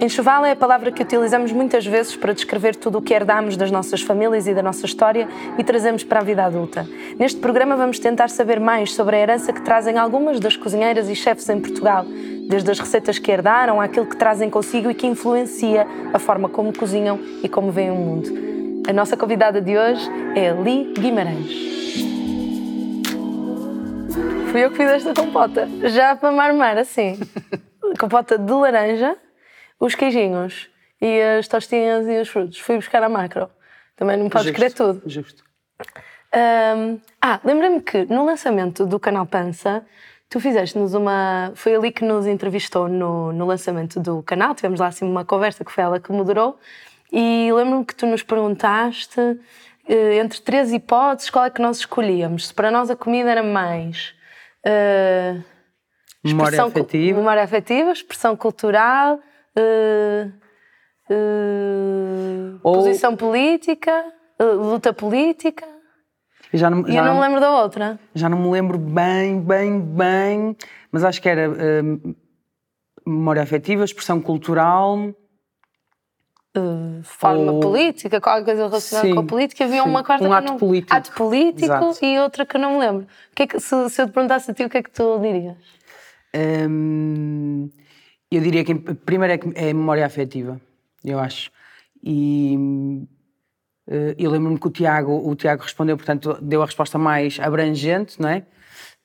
Enxoval é a palavra que utilizamos muitas vezes para descrever tudo o que herdamos das nossas famílias e da nossa história e trazemos para a vida adulta. Neste programa vamos tentar saber mais sobre a herança que trazem algumas das cozinheiras e chefes em Portugal, desde as receitas que herdaram àquilo que trazem consigo e que influencia a forma como cozinham e como veem o mundo. A nossa convidada de hoje é Li Guimarães. Fui eu que fiz esta compota, já para marmar assim. compota de laranja os queijinhos e as tostinhas e os frutos. Fui buscar a macro. Também não podes querer tudo. Justo. Um, ah, lembrei-me que no lançamento do canal Pança, tu fizeste-nos uma. Foi ali que nos entrevistou no, no lançamento do canal. Tivemos lá assim uma conversa que foi ela que moderou. E lembro-me que tu nos perguntaste, eh, entre três hipóteses, qual é que nós escolhíamos. Se para nós a comida era mais. Uh, memória afetiva. Memória afetiva, expressão cultural uh, uh, Ou... posição política, uh, luta política. Já não, já, eu não me lembro da outra. Já não me lembro bem, bem, bem, mas acho que era memória afetiva, expressão cultural. Uh, forma Ou... política, qualquer coisa relacionada sim, com a política, havia sim. uma quarta um ato não... político, ato político Exato. e outra que eu não me lembro. O que é que, se, se, eu te perguntasse a ti, o que é que tu dirias? Eu diria que primeiro é, é a memória afetiva, eu acho. E uh, eu lembro-me que o Tiago, o Tiago respondeu, portanto, deu a resposta mais abrangente, não é?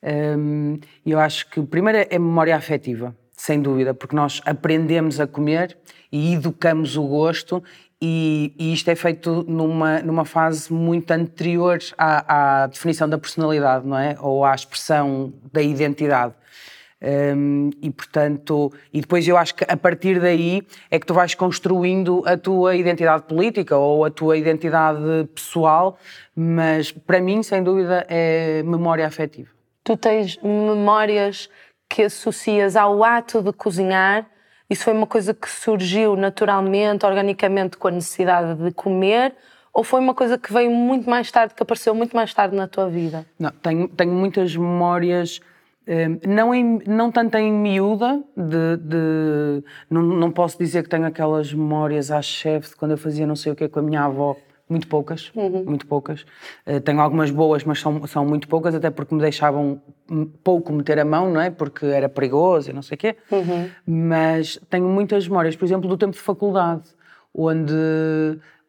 Um, eu acho que primeiro é a memória afetiva, sem dúvida, porque nós aprendemos a comer e educamos o gosto e, e, isto é feito numa, numa fase muito anterior à, à, definição da personalidade, não é? Ou à expressão da identidade. Um, e portanto, e depois eu acho que a partir daí é que tu vais construindo a tua identidade política ou a tua identidade pessoal, mas para mim, sem dúvida, é memória afetiva. Tu tens memórias que associas ao ato de cozinhar? Isso foi uma coisa que surgiu naturalmente, organicamente, com a necessidade de comer? Ou foi uma coisa que veio muito mais tarde, que apareceu muito mais tarde na tua vida? Não, tenho, tenho muitas memórias não, em, não tanto em miúda, de, de não, não, posso dizer que tenho aquelas memórias à chefe de quando eu fazia não sei o que com a minha avó, muito poucas, uhum. muito poucas. Uh, tenho algumas boas, mas são, são muito poucas, até porque me deixavam pouco meter a mão, não é? Porque era perigoso e não sei o quê. Uhum. Mas tenho muitas memórias, por exemplo, do tempo de faculdade, onde,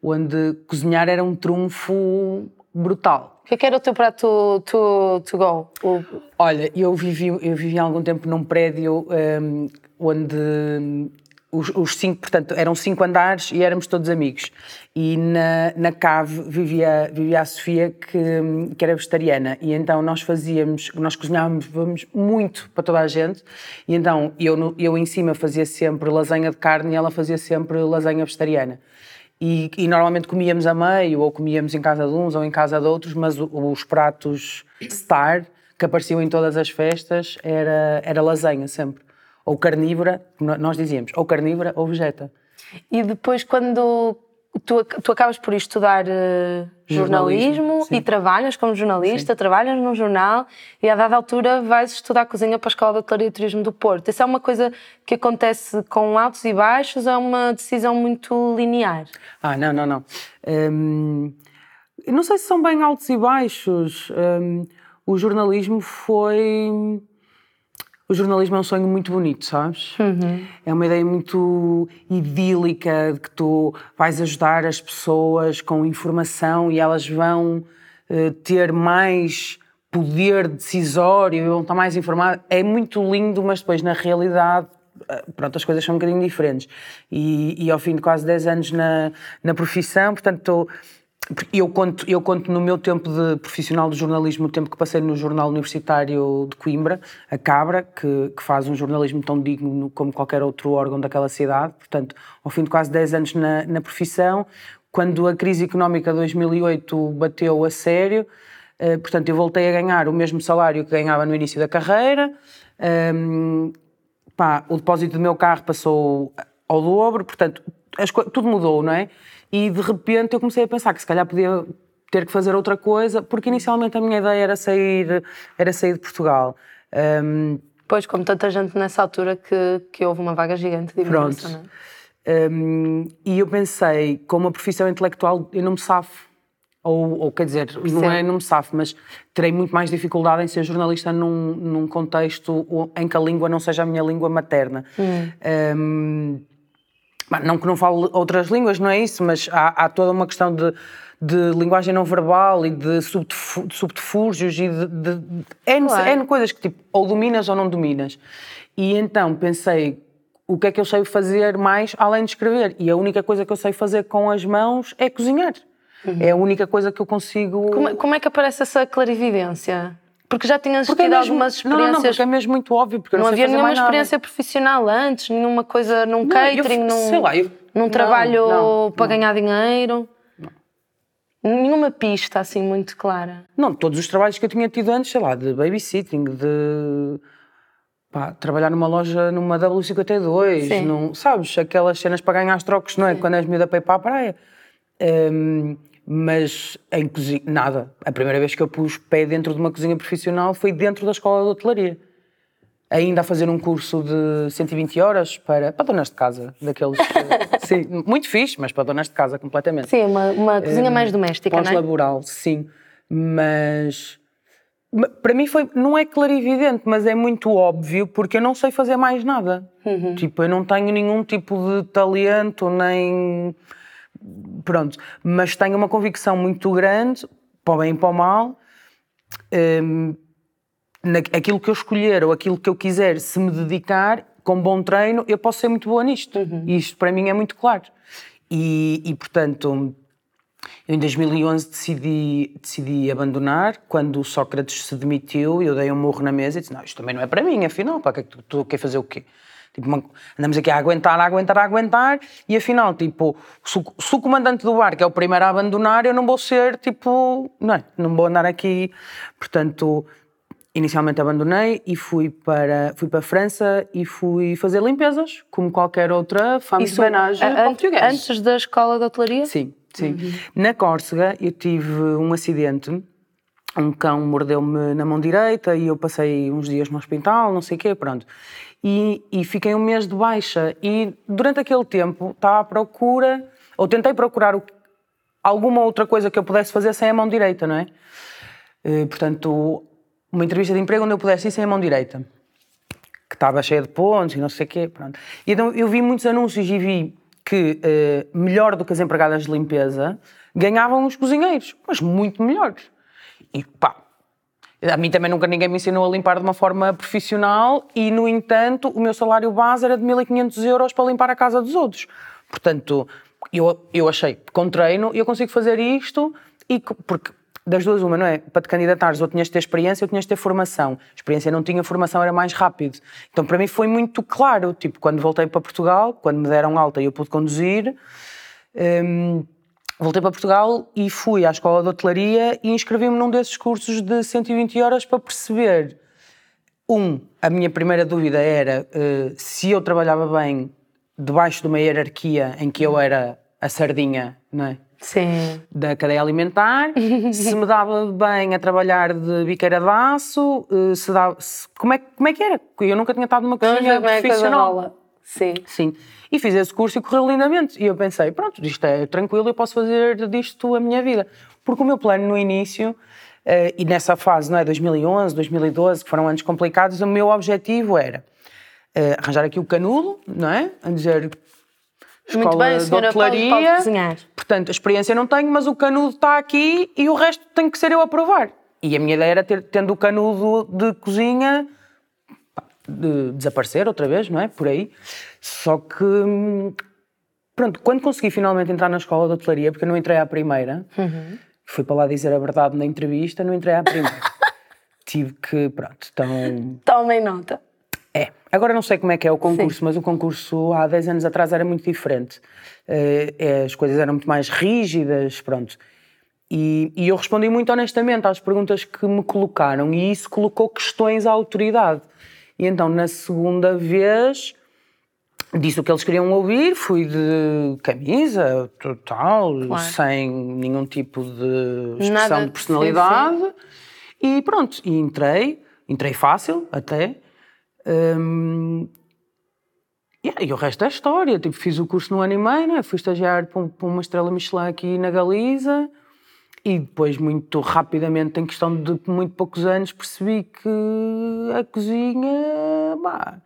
onde cozinhar era um trunfo brutal. O que, é que era o teu prato to, to go? O... Olha, eu vivi, eu vivi há algum tempo num prédio um, onde os, os, cinco, portanto, eram cinco andares e éramos todos amigos. E na, na cave vivia, vivia a Sofia, que, que era vegetariana. E então nós fazíamos, nós cozinhávamos muito para toda a gente. E então eu, eu em cima fazia sempre lasanha de carne e ela fazia sempre lasanha vegetariana. E, e, normalmente comíamos a meio, ou comíamos em casa de uns ou em casa de outros, mas os pratos star que apareciam em todas as festas era, era lasanha sempre. Ou carnívora, nós dizíamos, ou carnívora ou vegeta. E depois, quando tu, tu acabas por estudar uh, jornalismo, jornalismo e trabalhas como jornalista, sim. trabalhas num jornal e a dada altura vais estudar cozinha para a Escola de Hotelaria e Turismo do Porto. Isso é uma coisa que acontece com altos e baixos ou é uma decisão muito linear? Ah, não, não, não. Hum, não sei se são bem altos e baixos. Hum, o jornalismo foi o jornalismo é um sonho muito bonito, sabes? Uhum. É uma ideia muito idílica de que tu vais ajudar as pessoas com informação e elas vão uh, ter mais poder decisório, vão estar mais informadas. É muito lindo, mas depois na realidade eh, pronto, as coisas são um bocadinho diferentes. E, e ao fim de quase 10 anos na, na profissão, portanto, estou eu conto, eu conto no meu tempo de profissional de jornalismo, o tempo que passei no Jornal Universitário de Coimbra, a Cabra, que, que faz um jornalismo tão digno como qualquer outro órgão daquela cidade. Portanto, ao fim de quase 10 anos na, na profissão, quando a crise económica de 2008 bateu a sério, eh, portanto, eu voltei a ganhar o mesmo salário que ganhava no início da carreira. Um, pá, o depósito do meu carro passou ao dobro, portanto, as, tudo mudou, não é? E de repente eu comecei a pensar que se calhar podia ter que fazer outra coisa, porque inicialmente a minha ideia era sair, era sair de Portugal. Um, Pois, como tanta gente nessa altura que, que houve uma vaga gigante de imigração. Pronto. Um, e eu pensei, como uma profissão intelectual, eu não me safo. Ou, ou quer dizer, não é não me safo, mas terei muito mais dificuldade em ser jornalista num, num contexto em que a língua não seja a minha língua materna. Hum. Um, não que não fale outras línguas, não é isso, mas há, há toda uma questão de, de linguagem não verbal e de subterfúgios e de, de, de N, claro. N coisas que tipo, ou dominas ou não dominas. E então pensei, o que é que eu sei fazer mais além de escrever? E a única coisa que eu sei fazer com as mãos é cozinhar. Uhum. É a única coisa que eu consigo. Como, é, como é que aparece essa clarividência? Porque já tinhas porque é tido é mesmo, algumas experiências. Não, não, porque é mesmo muito óbvio. Porque não, não havia nenhuma experiência profissional antes, nenhuma coisa num não, catering, eu, num, lá, eu, num trabalho para ganhar dinheiro. Nenhuma pista assim muito clara. Não, todos os trabalhos que eu tinha tido antes, sei lá, de babysitting, de pá, trabalhar numa loja numa W52, num, sabes, aquelas cenas para ganhar os trocos, não é? Sim. Quando és miúda para ir para a praia. Um, mas em cozinha, nada. A primeira vez que eu pus pé dentro de uma cozinha profissional foi dentro da escola de hotelaria. Ainda a fazer um curso de 120 horas para, para donas de casa, daqueles. sim, muito fixe, mas para donas de casa completamente. Sim, uma, uma cozinha um, mais doméstica, não é? Pós-laboral, sim. Mas para mim foi, não é clarividente, mas é muito óbvio porque eu não sei fazer mais nada. Uhum. Tipo, eu não tenho nenhum tipo de talento, nem. Pronto. Mas tenho uma convicção muito grande, para o bem e para o mal. Um, aquilo que eu escolher ou aquilo que eu quiser, se me dedicar com bom treino, eu posso ser muito boa nisto. Uhum. E isto para mim é muito claro. E, e portanto, eu, em 2011 decidi, decidi abandonar. Quando o Sócrates se demitiu, eu dei um morro na mesa e disse: Não, isto também não é para mim, afinal, para que é tu, tu quer fazer o quê? Tipo, uma, andamos aqui a aguentar, a aguentar, a aguentar, e afinal, tipo, se, se o comandante do barco é o primeiro a abandonar, eu não vou ser, tipo, não é, não vou andar aqui. Portanto, inicialmente abandonei e fui para, fui para a França e fui fazer limpezas, como qualquer outra fama de banagem Antes da escola de hotelaria? Sim. Sim. Uhum. Na Córcega eu tive um acidente. Um cão mordeu-me na mão direita e eu passei uns dias no hospital, não sei o quê, pronto. E, e fiquei um mês de baixa. E durante aquele tempo estava à procura, ou tentei procurar o, alguma outra coisa que eu pudesse fazer sem a mão direita, não é? E, portanto, uma entrevista de emprego onde eu pudesse ir sem a mão direita. Que estava cheia de pontos e não sei o quê, pronto. E então eu vi muitos anúncios e vi que, uh, melhor do que as empregadas de limpeza, ganhavam os cozinheiros, mas muito melhores. E pá, a mim também nunca ninguém me ensinou a limpar de uma forma profissional e, no entanto, o meu salário base era de 1500 euros para limpar a casa dos outros. Portanto, eu, eu achei, com treino, eu consigo fazer isto e porque das duas uma, não é? Para te candidatares ou tinhas de ter experiência ou tinhas de ter formação. Experiência não tinha, formação era mais rápido. Então para mim foi muito claro, tipo, quando voltei para Portugal, quando me deram alta e eu pude conduzir, hum, voltei para Portugal e fui à escola de hotelaria e inscrevi-me num desses cursos de 120 horas para perceber, um, a minha primeira dúvida era uh, se eu trabalhava bem debaixo de uma hierarquia em que eu era a sardinha, não é? Sim. da cadeia alimentar, se me dava bem a trabalhar de biqueira de aço, eh, se dava, se, como, é, como é que era? Eu nunca tinha estado numa cozinha profissional. Sim. Sim. E fiz esse curso e correu lindamente. E eu pensei, pronto, isto é tranquilo, eu posso fazer disto a minha vida. Porque o meu plano no início, eh, e nessa fase, não é, 2011, 2012, que foram anos complicados, o meu objetivo era eh, arranjar aqui o canudo, não é? A dizer, escola Muito bem, de hotelaria. Pode, pode. Portanto, a experiência não tenho, mas o canudo está aqui e o resto tem que ser eu a provar. E a minha ideia era ter, tendo o canudo de cozinha, de desaparecer outra vez, não é? Por aí. Só que, pronto, quando consegui finalmente entrar na escola de hotelaria, porque eu não entrei à primeira, uhum. fui para lá dizer a verdade na entrevista, não entrei à primeira. Tive que, pronto, então... Tomem nota. É. Agora não sei como é que é o concurso, Sim. mas o concurso há 10 anos atrás era muito diferente. Uh, as coisas eram muito mais rígidas, pronto. E, e, eu respondi muito honestamente às perguntas que me colocaram e isso colocou questões à autoridade. E então, na segunda vez, disse o que eles queriam ouvir, fui de camisa, total, claro. sem nenhum tipo de expressão Nada. de personalidade. Sim, sim. E pronto, e entrei, entrei fácil até, Um, yeah, e o resto é história. Tipo, fiz o curso no ano e meio, né? fui estagiar para, para uma estrela Michelin aqui na Galiza. E depois, muito rapidamente, em questão de muito poucos anos, percebi que a cozinha. Bah,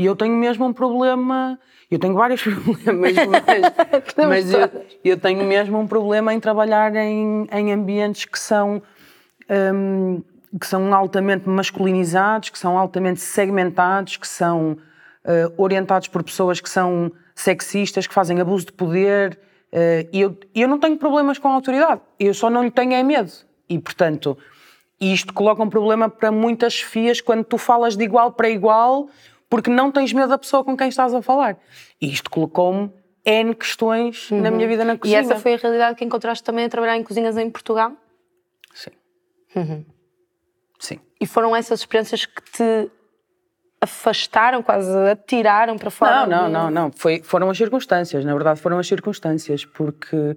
e eu tenho mesmo um problema. Eu tenho vários problemas, mas, mas eu, eu, tenho mesmo um problema em trabalhar em, em ambientes que são. Um, que são altamente masculinizados, que são altamente segmentados, que são uh, orientados por pessoas que são sexistas, que fazem abuso de poder. Uh, e eu, eu não tenho problemas com a autoridade, eu só não lhe tenho é medo. E, portanto, isto coloca um problema para muitas chefias quando tu falas de igual para igual, porque não tens medo da pessoa com quem estás a falar. E isto colocou-me N questões uhum. na minha vida na cozinha. E essa foi a realidade que encontraste também a trabalhar em cozinhas em Portugal? Sim. Uhum. Sim. E foram essas experiências que te afastaram, quase atiraram para fora? Não, não, de... não, não. Foi, foram as circunstâncias, na verdade foram as circunstâncias, porque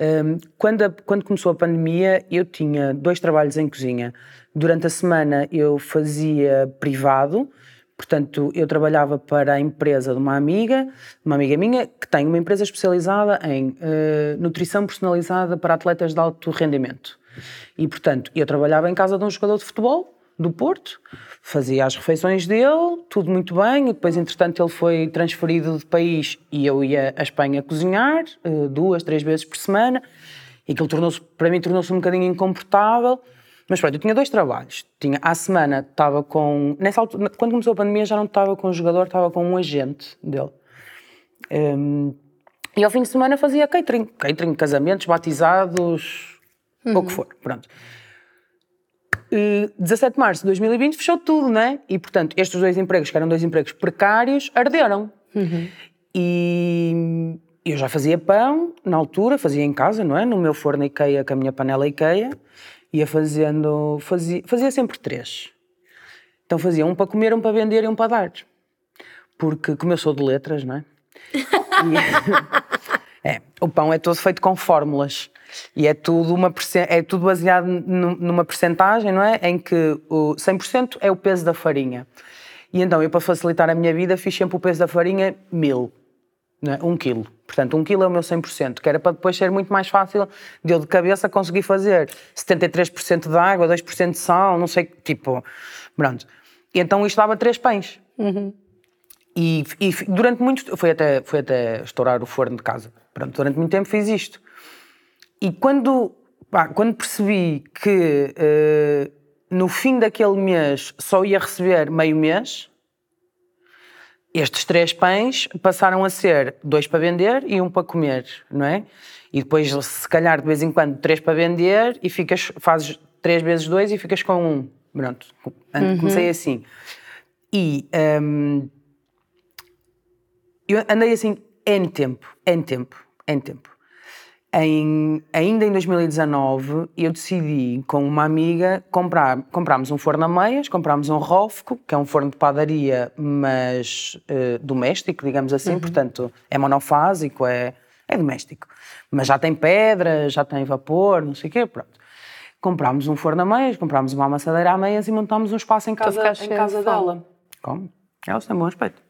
um, quando, a, quando começou a pandemia eu tinha dois trabalhos em cozinha. Durante a semana eu fazia privado, portanto eu trabalhava para a empresa de uma amiga, uma amiga minha, que tem uma empresa especializada em uh, nutrição personalizada para atletas de alto rendimento. E, portanto, eu trabalhava em casa de um jogador de futebol, do Porto, fazia as refeições dele, tudo muito bem, e depois, entretanto, ele foi transferido de país e eu ia à Espanha cozinhar, eh, duas, três vezes por semana, e aquilo tornou-se, para mim, tornou-se um bocadinho incomportável. Mas pronto, eu tinha dois trabalhos. Tinha, à semana estava com. Nessa altura, quando começou a pandemia, já não estava com um jogador, estava com um agente dele. Um, e ao fim de semana fazia catering. Catering, casamentos, batizados, uhum. ou o que for. Pronto. Uh, 17 de março de 2020 fechou tudo, não é? E, portanto, estes dois empregos, que eram dois empregos precários, arderam. Uhum. E eu já fazia pão, na altura, fazia em casa, não é? No meu forno IKEA, com a minha panela IKEA. Ia fazendo... Fazia, fazia sempre três. Então fazia um para comer, um para vender e um para dar. Porque, como eu sou de letras, não é? E, é, o pão é todo feito com fórmulas. E é tudo, uma, é tudo baseado numa percentagem, não é? Em que o 100% é o peso da farinha. E então, eu para facilitar a minha vida, fiz sempre o peso da farinha mil, não é? um quilo. Portanto, um quilo é o meu 100%, que era para depois ser muito mais fácil de eu de cabeça conseguir fazer 73% de água, 2% de sal, não sei, tipo, pronto. E então isto dava três pães. Uhum. E, e, durante muito foi até foi até estourar o forno de casa. Pronto, durante muito tempo fiz isto. E quando, pá, quando percebi que uh, no fim daquele mês só ia receber meio mês, estes três pães passaram a ser dois para vender e um para comer, não é? E depois, se calhar, de vez em quando, três para vender e ficas, fazes três vezes dois e ficas com um. Pronto, uhum. comecei assim. E um, eu andei assim N tempo, N tempo, N tempo. Em, ainda em 2019, eu decidi com uma amiga comprar, comprámos um forno a meias, comprámos um Rofco, que é um forno de padaria, mas uh, doméstico, digamos assim, uhum. portanto é monofásico, é, é doméstico. Mas já tem pedra, já tem vapor, não sei o quê, pronto. Comprámos um forno a meias, comprámos uma amassadeira a meias e montámos um espaço em casa, em casa dela. Como? Elas têm bom aspecto.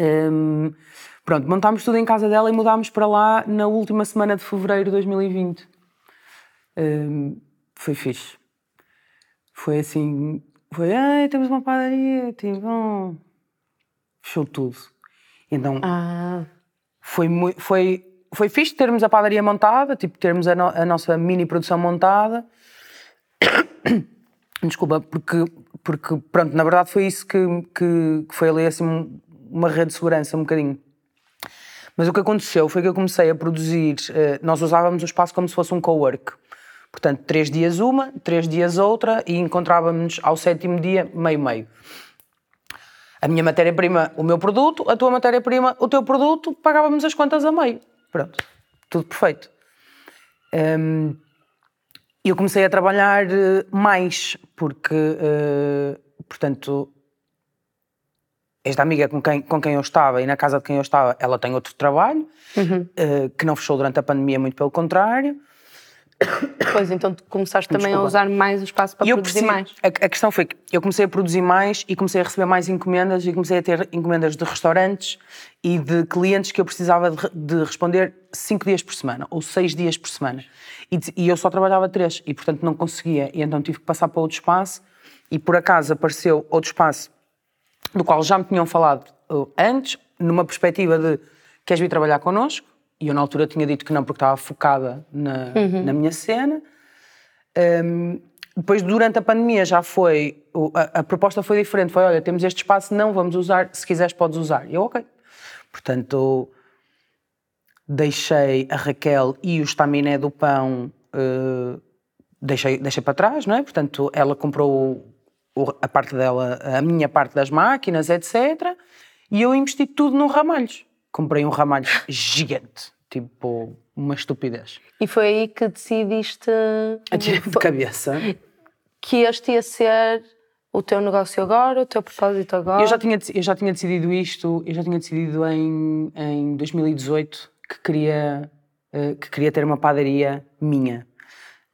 Um, Pronto, montámos tudo em casa dela e mudámos para lá na última semana de fevereiro de 2020. Um, foi fixe. Foi assim, foi, ai, temos uma padaria, tipo, oh. fechou tudo. Então, ah. foi, foi, foi fixe termos a padaria montada, tipo, termos a, no, a nossa mini produção montada. Desculpa, porque, porque, pronto, na verdade foi isso que, que, que foi ali, assim, uma rede de segurança, um bocadinho. Mas o que aconteceu foi que eu comecei a produzir, eh, nós usávamos o espaço como se fosse um co-work. Portanto, três dias uma, três dias outra e encontrávamos ao sétimo dia meio-meio. A minha matéria-prima, o meu produto, a tua matéria-prima, o teu produto, pagávamos as contas a meio. Pronto, tudo perfeito. Um, eu comecei a trabalhar eh, mais, porque, uh, portanto, esta amiga com quem, com quem eu estava e na casa de quem eu estava, ela tem outro trabalho, uhum. uh, que não fechou durante a pandemia, muito pelo contrário. Pois, então começaste também a Desculpa. usar mais o espaço para eu produzir percebi- mais. A, a questão foi que eu comecei a produzir mais e comecei a receber mais encomendas e comecei a ter encomendas de restaurantes e de clientes que eu precisava de, de responder cinco dias por semana ou seis dias por semana. E, e eu só trabalhava três e, portanto, não conseguia. E então tive que passar para outro espaço e, por acaso, apareceu outro espaço do qual já me tinham falado uh, antes, numa perspectiva de queres vir trabalhar connosco? E eu na altura tinha dito que não, porque estava focada na, na minha cena. Um, depois, durante a pandemia, já foi. A, a proposta foi diferente. Foi: olha, temos este espaço, não vamos usar, se quiseres, podes usar. E eu, ok. Portanto, deixei a Raquel e o estaminé do pão, eh, deixei, deixei para trás, não é? Portanto, ela comprou a parte dela, a minha parte das máquinas, etc. E eu investi tudo no ramalhos. Comprei um ramalho gigante, tipo uma estupidez. E foi aí que decidiste De cabeça. que este ia ser o teu negócio agora, o teu propósito agora. Eu já tinha, eu já tinha decidido isto, eu já tinha decidido em, em 2018 que queria, eh, que queria ter uma padaria minha.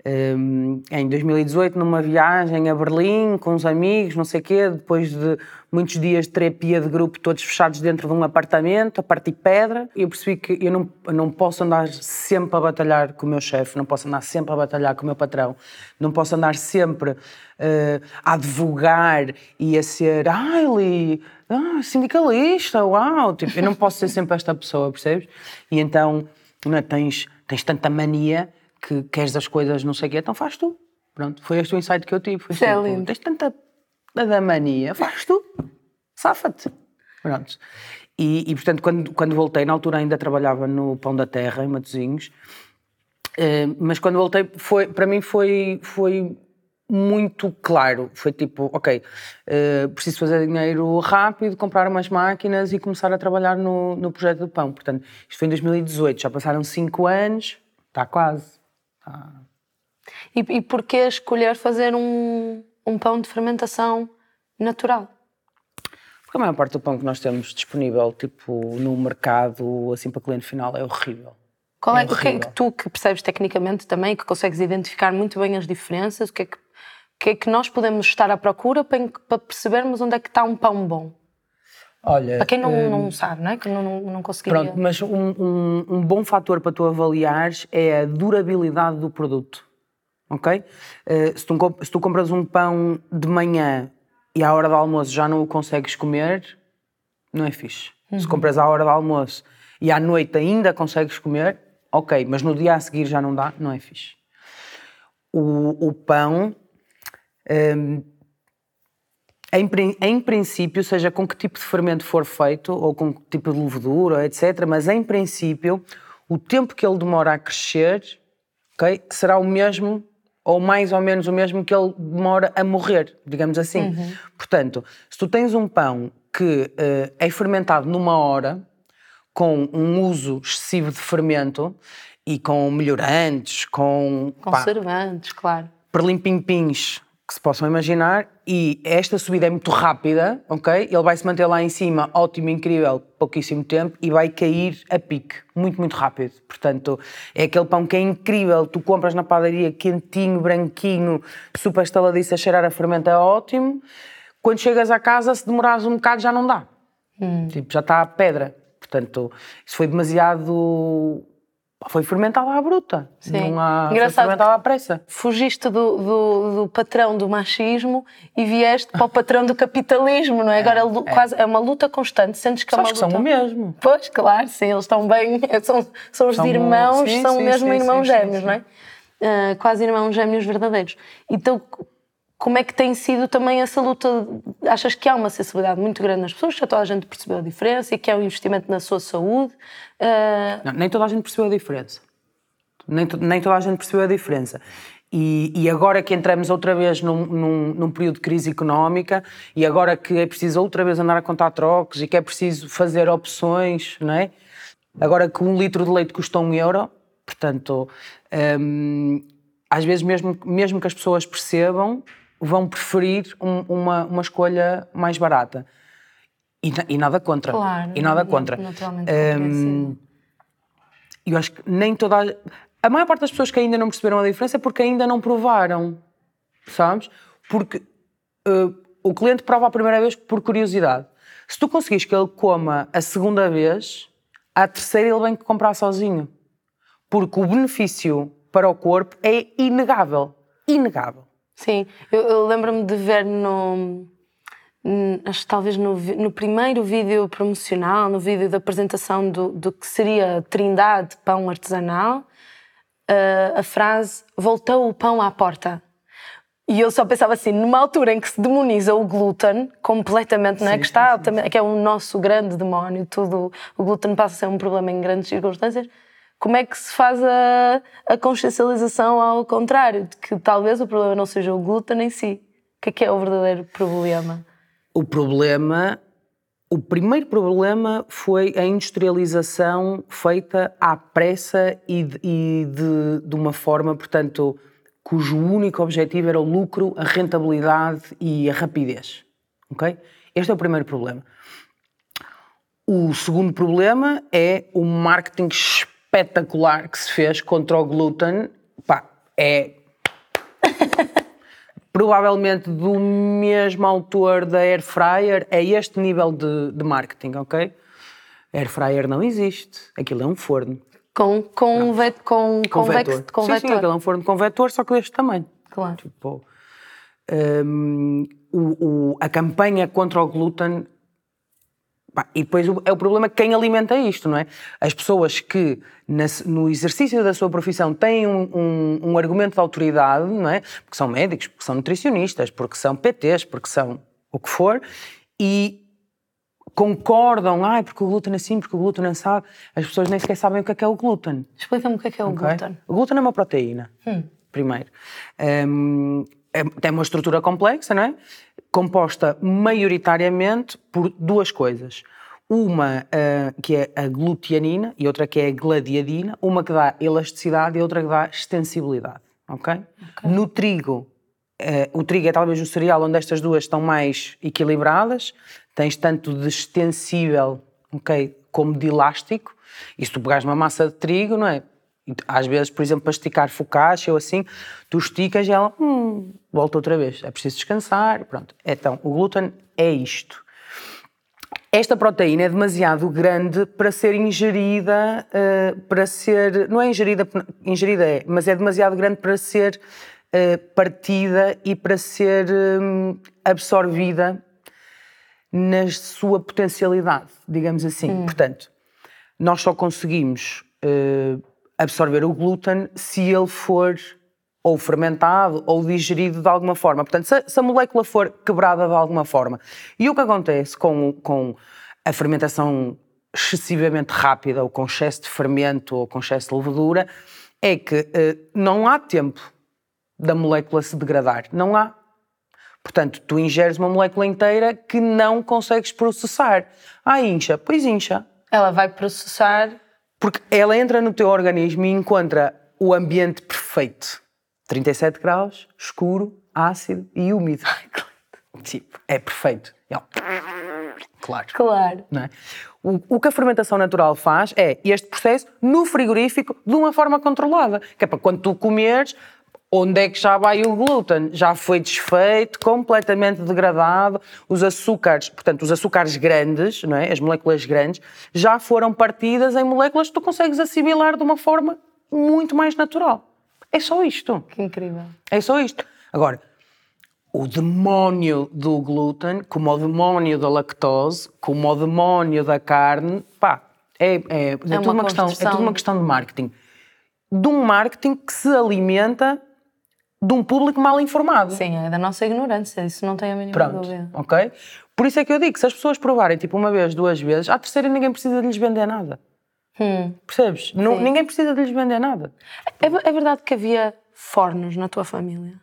Um, em 2018, numa viagem a Berlim com uns amigos, não sei o quê, depois de muitos dias de terapia de grupo, todos fechados dentro de um apartamento, a partir pedra, eu percebi que eu não, não posso andar sempre a batalhar com o meu chefe, não posso andar sempre a batalhar com o meu patrão, não posso andar sempre eh, a advogar e a ser, ai, Li, ah, sindicalista, uau, tipo, eu não posso ser sempre esta pessoa, percebes? E então, não é, tens, tens tanta mania que queres as coisas não sei o quê, então faz tu. Pronto, foi este o insight que eu tive. Foi é tipo. Tens tanta da mania, faz tu. Safa-te. Pronto. E, e, portanto, quando, quando voltei, na altura ainda trabalhava no Pão da Terra, em Matosinhos, eh, mas quando voltei, foi, para mim foi, foi muito claro. Foi tipo, ok, eh, preciso fazer dinheiro rápido, comprar umas máquinas e começar a trabalhar no, no projeto do pão. Portanto, isto foi em 2018, já passaram cinco anos, está quase. Está- E, e porquê escolher fazer um, um pão de fermentação natural? Porque a maior parte do pão que nós temos disponível, tipo, no mercado, assim, para cliente final, é horrível. Qual é, É o que é que horrível. tu que percebes tecnicamente também, que consegues identificar muito bem as diferenças, o que é que, o que, é que nós podemos estar à procura para, para percebermos onde é que está um pão bom? Olha, Para quem não, não sabe, não é? Que não, não, não conseguiria... Pronto, mas um, um- um bom fator para tu avaliares é a durabilidade do produto. Ok? Eh, se, tu, se tu compras um pão de manhã e à hora do almoço já não o consegues comer, não é fixe. Se compras à hora do almoço e à noite ainda consegues comer, ok, mas no dia a seguir já não dá, não é fixe. O, o pão, hum, em, em princípio, seja com que tipo de fermento for feito, ou com que tipo de levedura, etc., mas em princípio, o tempo que ele demora a crescer ok, será o mesmo, ou mais ou menos o mesmo que ele demora a morrer, digamos assim. Portanto, se tu tens um pão que eh, é fermentado numa hora, com um uso excessivo de fermento e com melhorantes, com, pá, Conservantes, claro. perlimpimpins que se possam imaginar e esta subida é muito rápida, ok? Ele vai se manter lá em cima, ótimo, incrível, pouquíssimo tempo e vai cair a pique, muito, muito rápido. Portanto, é aquele pão que é incrível, tu compras na padaria quentinho, branquinho, super estaladiço, a cheirar a fermento é ótimo. Quando chegas a casa, se demorares um bocado já não dá. Tipo, já está a pedra. Portanto, isso foi demasiado... Foi fermentado à bruta. Sim. Não há... Foi Engraçado fermentado à pressa. Fugiste do, do, do patrão do machismo e vieste para o patrão do capitalismo, não é? Agora é, quase, é uma luta constante. Sentes que é uma Sabes que luta... são o mesmo. Pois, claro, sim, eles estão bem, são, são os São- irmãos, sim, são sim, mesmo sim, irmãos gêmeos, não é? Ah, quase irmãos gêmeos verdadeiros. Então, como é que tem sido também essa luta? Achas que há uma sensibilidade muito grande nas pessoas, já toda a gente percebeu a diferença e que é um investimento na sua saúde? Ah, Não, nem toda a gente percebeu a diferença. Nem, to- nem toda a gente percebeu a diferença. E, e agora que entramos outra vez num, num, num período de crise económica e agora que é preciso outra vez andar a contar trocos e que é preciso fazer opções, não é? Agora que um litro de leite custa um euro, portanto, hum, às vezes mesmo, mesmo que as pessoas percebam, vão preferir um- uma, uma escolha mais barata. E, e nada contra. Claro, E nada contra. naturalmente compreensível. eu acho que nem toda a, a maior parte das pessoas que ainda não perceberam a diferença é porque ainda não provaram, sabes? Porque uh, o cliente prova a primeira vez por curiosidade. Se tu conseguires que ele coma a segunda vez, a terceira ele vem comprar sozinho. Porque o benefício para o corpo é inegável. Inegável. Sim, eu, eu lembro-me de ver no. Acho que talvez no, no, primeiro vídeo promocional, no vídeo da apresentação do, do que seria Trindade Pão Artesanal, a frase voltou o pão à porta. E eu só pensava assim, numa altura em que se demoniza o glúten completamente, não é? Que está sim, sim. que é o nosso grande demónio, tudo, o glúten passa a ser um problema em grandes circunstâncias. Como é que se faz a, a consciencialização ao contrário, de que talvez o problema não seja o glúten em si? O que é que é o verdadeiro problema? O problema o primeiro problema foi a industrialização feita à pressa e, de, e de, de, uma forma, portanto, cujo único objetivo era o lucro, a rentabilidade e a rapidez. Ok? Este é o primeiro problema. O segundo problema é o marketing espetacular que se fez contra o glúten. Pá, é provavelmente do mesmo autor da Air Fryer, é este nível de, de marketing, ok? Air Fryer não existe, aquilo é um forno. Com, com, vet, com, com, vetor. com sim, vetor. Sim, aquilo é um forno com vetor, só que deste tamanho. Claro. Tipo, um, o, o, a campanha contra o glúten e depois é o problema quem alimenta isto, não é? As pessoas que no exercício da sua profissão têm um, um, um, argumento de autoridade, não é? Porque são médicos, porque são nutricionistas, porque são PTs, porque são o que for, e concordam, ai, porque o glúten é assim, porque o glúten é sabe. As pessoas nem sequer sabem o que é, que é o glúten. Explica-me o que é, que é o okay? glúten. O glúten é uma proteína, hum. primeiro. Um, é, tem uma estrutura complexa, não é? Composta maioritariamente por duas coisas. Uma uh, que é a glutianina e outra que é a gladiadina, uma que dá elasticidade e outra que dá extensibilidade, ok? okay. No trigo, uh, o trigo é talvez o cereal onde estas duas estão mais equilibradas, tens tanto de extensível, ok, como de elástico, e se tu pegares uma massa de trigo, não é? às vezes, por exemplo, para esticar focaccia ou assim, tu esticas e ela hum, volta outra vez. É preciso descansar. Pronto. Então, o glúten é isto. Esta proteína é demasiado grande para ser ingerida, uh, para ser. Não é ingerida, ingerida é, mas é demasiado grande para ser uh, partida e para ser um, absorvida na sua potencialidade, digamos assim. Hum. Portanto, nós só conseguimos. Absorver o glúten se ele for ou fermentado ou digerido de alguma forma. Portanto, se, se, a molécula for quebrada de alguma forma. E o que acontece com, com a fermentação excessivamente rápida ou com excesso de fermento ou com excesso de levedura é que eh, não há tempo da molécula se degradar. Não há. Portanto, tu ingeres uma molécula inteira que não consegues processar. Ah, incha. Pois incha. Ela vai processar porque ela entra no teu organismo e encontra o ambiente perfeito. 37 graus, escuro, ácido e úmido. tipo, é perfeito. Claro. Claro. Não é? o, o, que a fermentação natural faz é este processo no frigorífico de uma forma controlada. Que é para quando tu comeres, Onde é que já vai o glúten? Já foi desfeito, completamente degradado. Os açúcares, portanto, os açúcares grandes, não é? as moléculas grandes, já foram partidas em moléculas que tu consegues assimilar de uma forma muito mais natural. É só isto. Que incrível. É só isto. Agora, o demónio do glúten, como o demónio da lactose, como o demónio da carne, pá, é, é, é, é tudo, uma questão, é tudo uma questão de marketing. De um marketing que se alimenta de um público mal informado. Sim, é da nossa ignorância, isso não tem a mínima Pronto, dúvida. ok? Por isso é que eu digo, se as pessoas provarem tipo uma vez, duas vezes, à terceira ninguém precisa de lhes vender nada. Hum. Percebes? Não, ninguém precisa de lhes vender nada. É, é, verdade que havia fornos na tua família?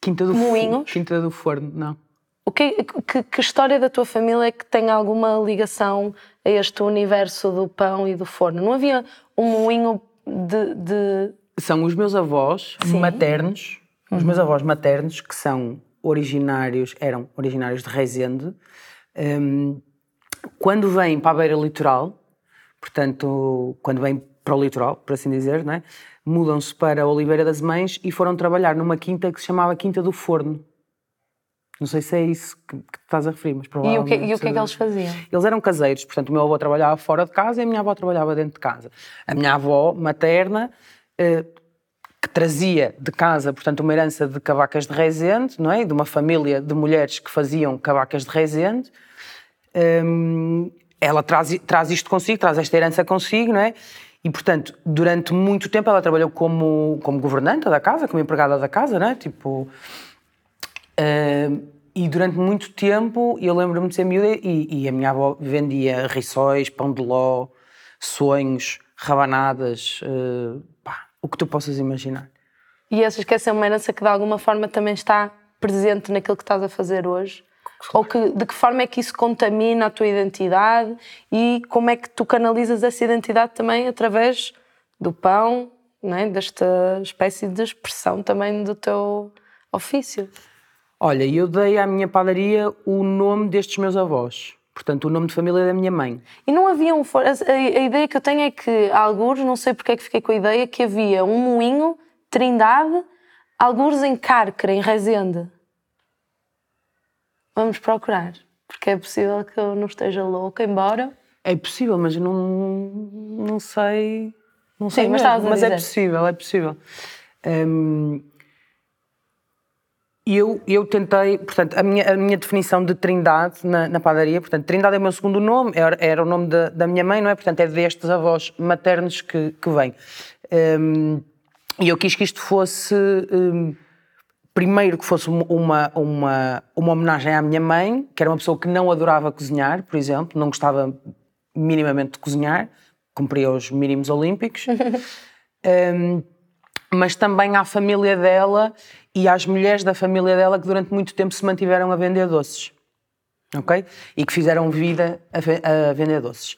Quinta do Moinhos? Quinta do Forno, não. O que, que, que, história da tua família é que tem alguma ligação a este universo do pão e do forno? Não havia um moinho de, de são os meus avós Sim. maternos, uhum. os meus avós maternos, que são originários, eram originários de Reisende, um, quando vêm para a beira litoral, portanto, quando vêm para o litoral, por assim dizer, não é? mudam-se para Oliveira das Mães e foram trabalhar numa quinta que se chamava Quinta do Forno. Não sei se é isso que, que estás a referir, mas provavelmente... E o que, e o que é que eles faziam? Eles eram caseiros, portanto o meu avô trabalhava fora de casa e a minha avó trabalhava dentro de casa. A minha avó materna, eh, que trazia de casa, portanto, uma herança de cavacas de Rezende, não é? De uma família de mulheres que faziam cavacas de Rezende. Eh, ela traz, traz isto consigo, traz esta herança consigo, não é? E, portanto, durante muito tempo ela trabalhou como, como governanta da casa, como empregada da casa, né? Tipo. Uh, e durante muito tempo, eu lembro-me de ser miúda e, e, a minha avó vendia rissóis, pão de ló, sonhos, rabanadas, uh, pá, o que tu possas imaginar. E essa é uma herança que de alguma forma também está presente naquilo que estás a fazer hoje? Ou que, de que forma é que isso contamina a tua identidade e como é que tu canalizas essa identidade também através do pão, é? desta espécie de expressão também do teu ofício? Olha, eu dei à minha padaria o nome destes meus avós. Portanto, o nome de família da minha mãe. E não havia um. A, a, ideia que eu tenho é que, alguns, não sei porque é que fiquei com a ideia, que havia um moinho, Trindade, alguns em Cárcere, em Rezende. Vamos procurar, porque é possível que eu não esteja louca, embora. É possível, mas não, não sei. Não sei Sim, mesmo, mas, mas é possível, é possível. Um, eu, eu tentei, portanto, a minha, a minha definição de Trindade na, na padaria, portanto, Trindade é o meu segundo nome, era, era o nome da, da minha mãe, não é? Portanto, é destes avós maternos que, que vem. Um, e eu quis que isto fosse. Um, primeiro que fosse uma, uma, uma homenagem à minha mãe, que era uma pessoa que não adorava cozinhar, por exemplo, não gostava minimamente de cozinhar, cumpria os mínimos olímpicos, um, mas também à família dela e às mulheres da família dela que durante muito tempo se mantiveram a vender doces, ok? E que fizeram vida a, a vender doces.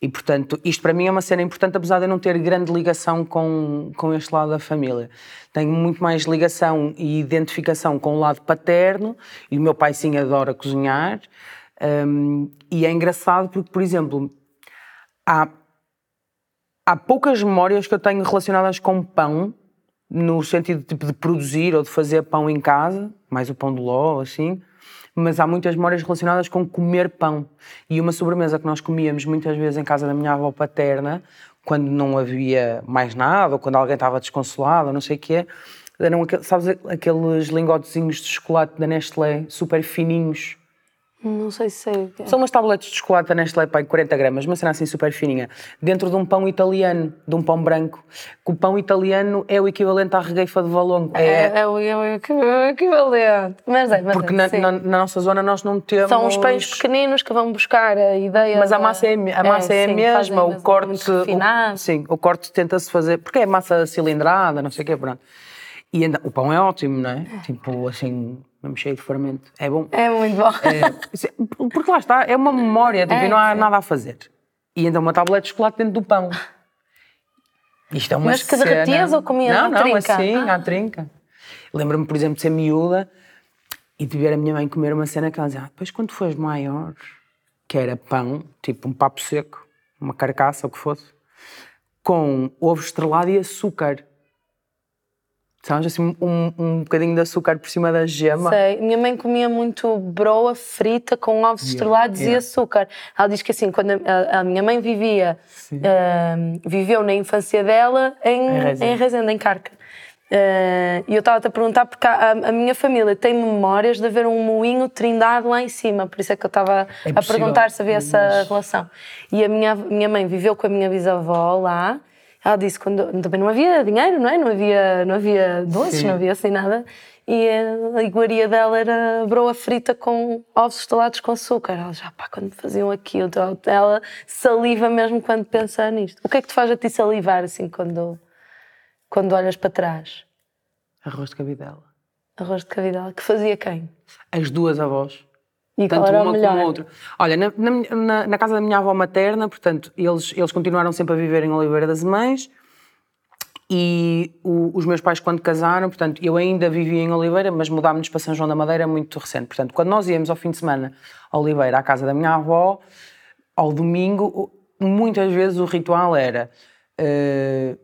E, portanto, isto para mim é uma cena importante, apesar de eu não ter grande ligação com, com este lado da família. Tenho muito mais ligação e identificação com o lado paterno, e o meu pai sim adora cozinhar. Um, e é engraçado porque, por exemplo, há, há poucas memórias que eu tenho relacionadas com pão, no sentido tipo, de produzir ou de fazer pão em casa, mais o pão de ló, assim, mas há muitas memórias relacionadas com comer pão. E uma sobremesa que nós comíamos muitas vezes em casa da minha avó paterna, quando não havia mais nada, ou quando alguém estava desconsolado, ou não sei o quê, eram, sabes, aqueles lingotezinhos de chocolate da Nestlé, super fininhos, não sei se sei. São umas tabletes de chocolate Nestlé, pai, 40 gramas, uma cena assim super fininha, dentro de um pão italiano, de um pão branco. Que o pão italiano é o equivalente à regueifa de valongo. É, é, é, o, é o equivalente. Mas é, mas Porque é, na, na, na, nossa zona nós não temos. São os pães pequeninos que vão buscar a ideia. Mas a massa é, a massa é, é sim, a mesma, o corte. O, sim, o corte tenta-se fazer. Porque é massa cilindrada, não sei o quê, pronto. E ainda, o pão é ótimo, não é? Tipo, assim, mesmo cheio de fermento. É bom. É muito bom. É, porque lá está, é uma memória, tipo, é, não há sim. nada a fazer. E ainda uma tablete de chocolate dentro do pão. Isto é uma Mas que derretias ou comias não, não, trinca? assim, ah. à trinca. Lembro-me, por exemplo, de ser miúda e de ver a minha mãe comer uma cena que ela dizia, ah, depois quando fores maior, que era pão, tipo um papo seco, uma carcaça, o que fosse, com ovo estrelado e açúcar. Sabes, assim, um, um bocadinho de açúcar por cima da gema. Sei. Minha mãe comia muito broa frita com ovos yeah, estrelados yeah. e açúcar. Ela diz que assim, quando a, a minha mãe vivia, uh, viveu na infância dela em, em Rezende, em, Rezende, em Carca. Uh, e eu estava-te a perguntar porque a, a, minha família tem memórias de haver um moinho trindado lá em cima, por isso é que eu estava é a perguntar se havia essa relação. E a minha, minha mãe viveu com a minha bisavó lá ela disse quando também não havia dinheiro, não é? Não havia, não havia doces, Sim. não havia assim nada. E a iguaria dela era broa frita com ovos estalados com açúcar. Ela já, pá, quando faziam aquilo, ela saliva mesmo quando pensa nisto. O que é que te faz a ti salivar assim quando, quando olhas para trás? Arroz de cabidela. Arroz de cabidela. Que fazia quem? As duas avós. E Tanto uma como outra. Olha, na, na, na, casa da minha avó materna, portanto, eles, eles continuaram sempre a viver em Oliveira das Mães. E o, os meus pais, quando casaram, portanto, eu ainda vivia em Oliveira, mas mudámos para São João da Madeira muito recente. Portanto, quando nós íamos ao fim de semana a Oliveira, à casa da minha avó, ao domingo, muitas vezes o ritual era uh,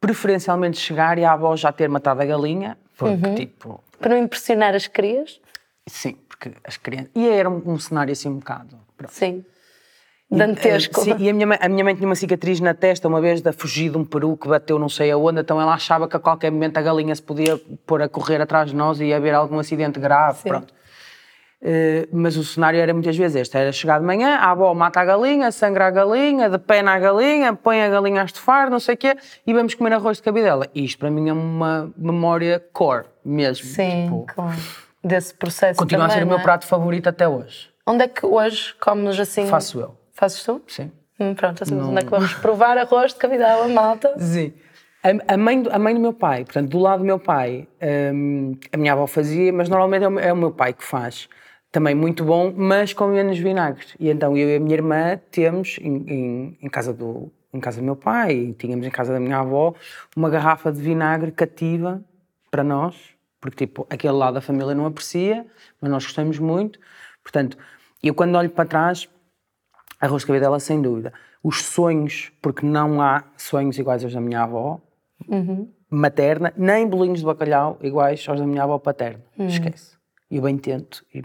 preferencialmente chegar e a avó já ter matado a galinha, porque uhum. tipo. Para não impressionar as crias? Sim, porque as crianças. E era um, um cenário assim um bocado. Pronto. Sim. Dantesco. E, sim, e a minha, mãe, a minha mãe tinha uma cicatriz na testa uma vez da fugir de um peru que bateu não sei aonde, então ela achava que a qualquer momento a galinha se podia pôr a correr atrás de nós e ia haver algum acidente grave. Sim. Pronto. Uh, mas o cenário era muitas vezes este: era chegar de manhã, a avó mata a galinha, sangra a galinha, depena a galinha, põe a galinha a estufar, não sei o quê, e vamos comer arroz de cabidela. Isto para mim é uma memória core mesmo. Sim, tipo, claro. Desse processo. Continua também, a ser o meu é? prato favorito até hoje. Onde é que hoje comes assim? Faço eu. Fazes tu? Sim. Hum, pronto, assim, não... onde é que vamos provar arroz de cabidela, malta? Sim. A, a, mãe, a mãe do meu pai, portanto, do lado do meu pai, um, a minha avó fazia, mas normalmente é o, é o meu pai que faz também muito bom, mas com menos vinagre. E então eu e a minha irmã temos em, em, em, casa do em casa do meu pai e tínhamos em casa da minha avó uma garrafa de vinagre cativa para nós, porque tipo aquele lado da família não aprecia, mas nós gostamos muito. Portanto, eu quando olho para trás, arroz de cabidela sem dúvida. Os sonhos, porque não há sonhos iguais aos da minha avó uhum. materna, nem bolinhos de bacalhau iguais aos da minha avó paterna. Uhum. Esquece. Eu bem tento e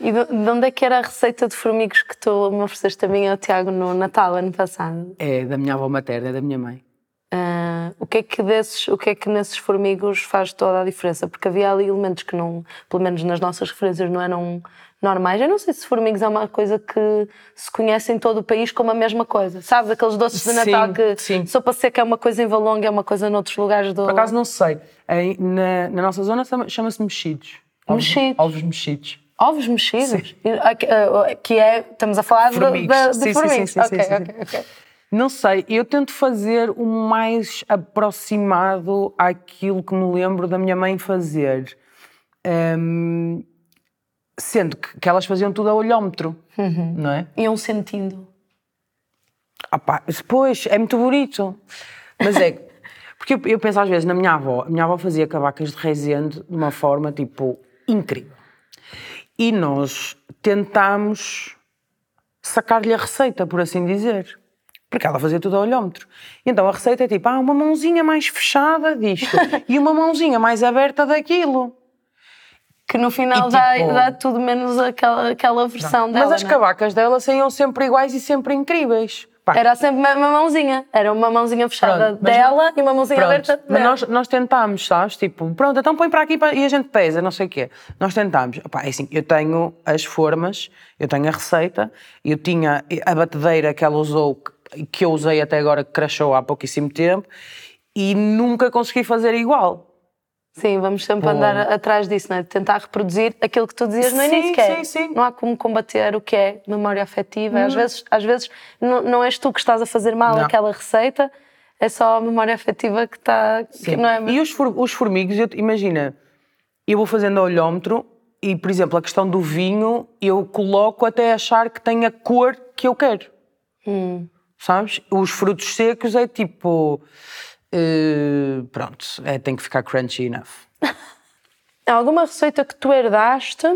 e de, onde é que era a receita de formigos que tu me ofereceste também ao Tiago no Natal, ano passado? É da minha avó materna, é da minha mãe. Uh, o que é que desses, o que é que nesses formigos faz toda a diferença? Porque havia ali elementos que não, pelo menos nas nossas referências, não eram normais. Eu não sei se formigos é uma coisa que se conhece em todo o país como a mesma coisa. Sabes, aqueles doces de Natal sim, que sim. sopa seca é uma coisa em Valonga, é uma coisa noutros lugares do... Por acaso não sei. Na, na nossa zona chama-se mexidos. Mexidos. Ovos mexidos. Ovos mexidos? Ah, que é, estamos a falar formigos. de, de, de sim, formigos. Sim, sim, okay, sim, okay, okay. Não sei, eu tento fazer o mais aproximado àquilo que me lembro da minha mãe fazer. Um, sendo que, que, elas faziam tudo a olhómetro, uhum. não é? Iam sentindo. Ah pá, pois, é muito bonito. Mas é, porque eu, eu penso às vezes na minha avó, a minha avó fazia cavacas de Rezende de uma forma, tipo, incrível. E nós tentámos sacar-lhe a receita, por assim dizer. Porque ela fazia tudo a olhómetro. Então a receita é tipo, ah, uma mãozinha mais fechada disto e uma mãozinha mais aberta daquilo. Que no final e, dá, tipo, dá tudo menos aquela, aquela versão não. dela. Mas as não? cavacas dela saíam sempre iguais e sempre incríveis. Pá. Era sempre uma, uma, mãozinha. Era uma mãozinha fechada pronto, dela e uma mãozinha pronto, aberta Mas nós, nós tentámos, sabes? Tipo, pronto, então põe para aqui e a gente pesa, não sei o quê. Nós tentámos. Pá, é assim, eu tenho as formas, eu tenho a receita, eu tinha a batedeira que ela usou, que eu usei até agora, que crashou há pouquíssimo tempo, e nunca consegui fazer igual. Sim, vamos sempre andar atrás disso, não é? De tentar reproduzir aquilo que tu dizias no início, que é, sim, sim. não há como combater o que é memória afetiva. Hum. Às vezes, às vezes não, não és tu que estás a fazer mal não. aquela receita, é só a memória afetiva que está... Que não é... E os, for, os formigos, eu, imagina, eu vou fazendo a olhómetro e, por exemplo, a questão do vinho, eu coloco até achar que tem a cor que eu quero. Hum. Sabes? Os frutos secos é tipo Uh, pronto, é, tem que ficar crunchy enough. Alguma receita que tu herdaste,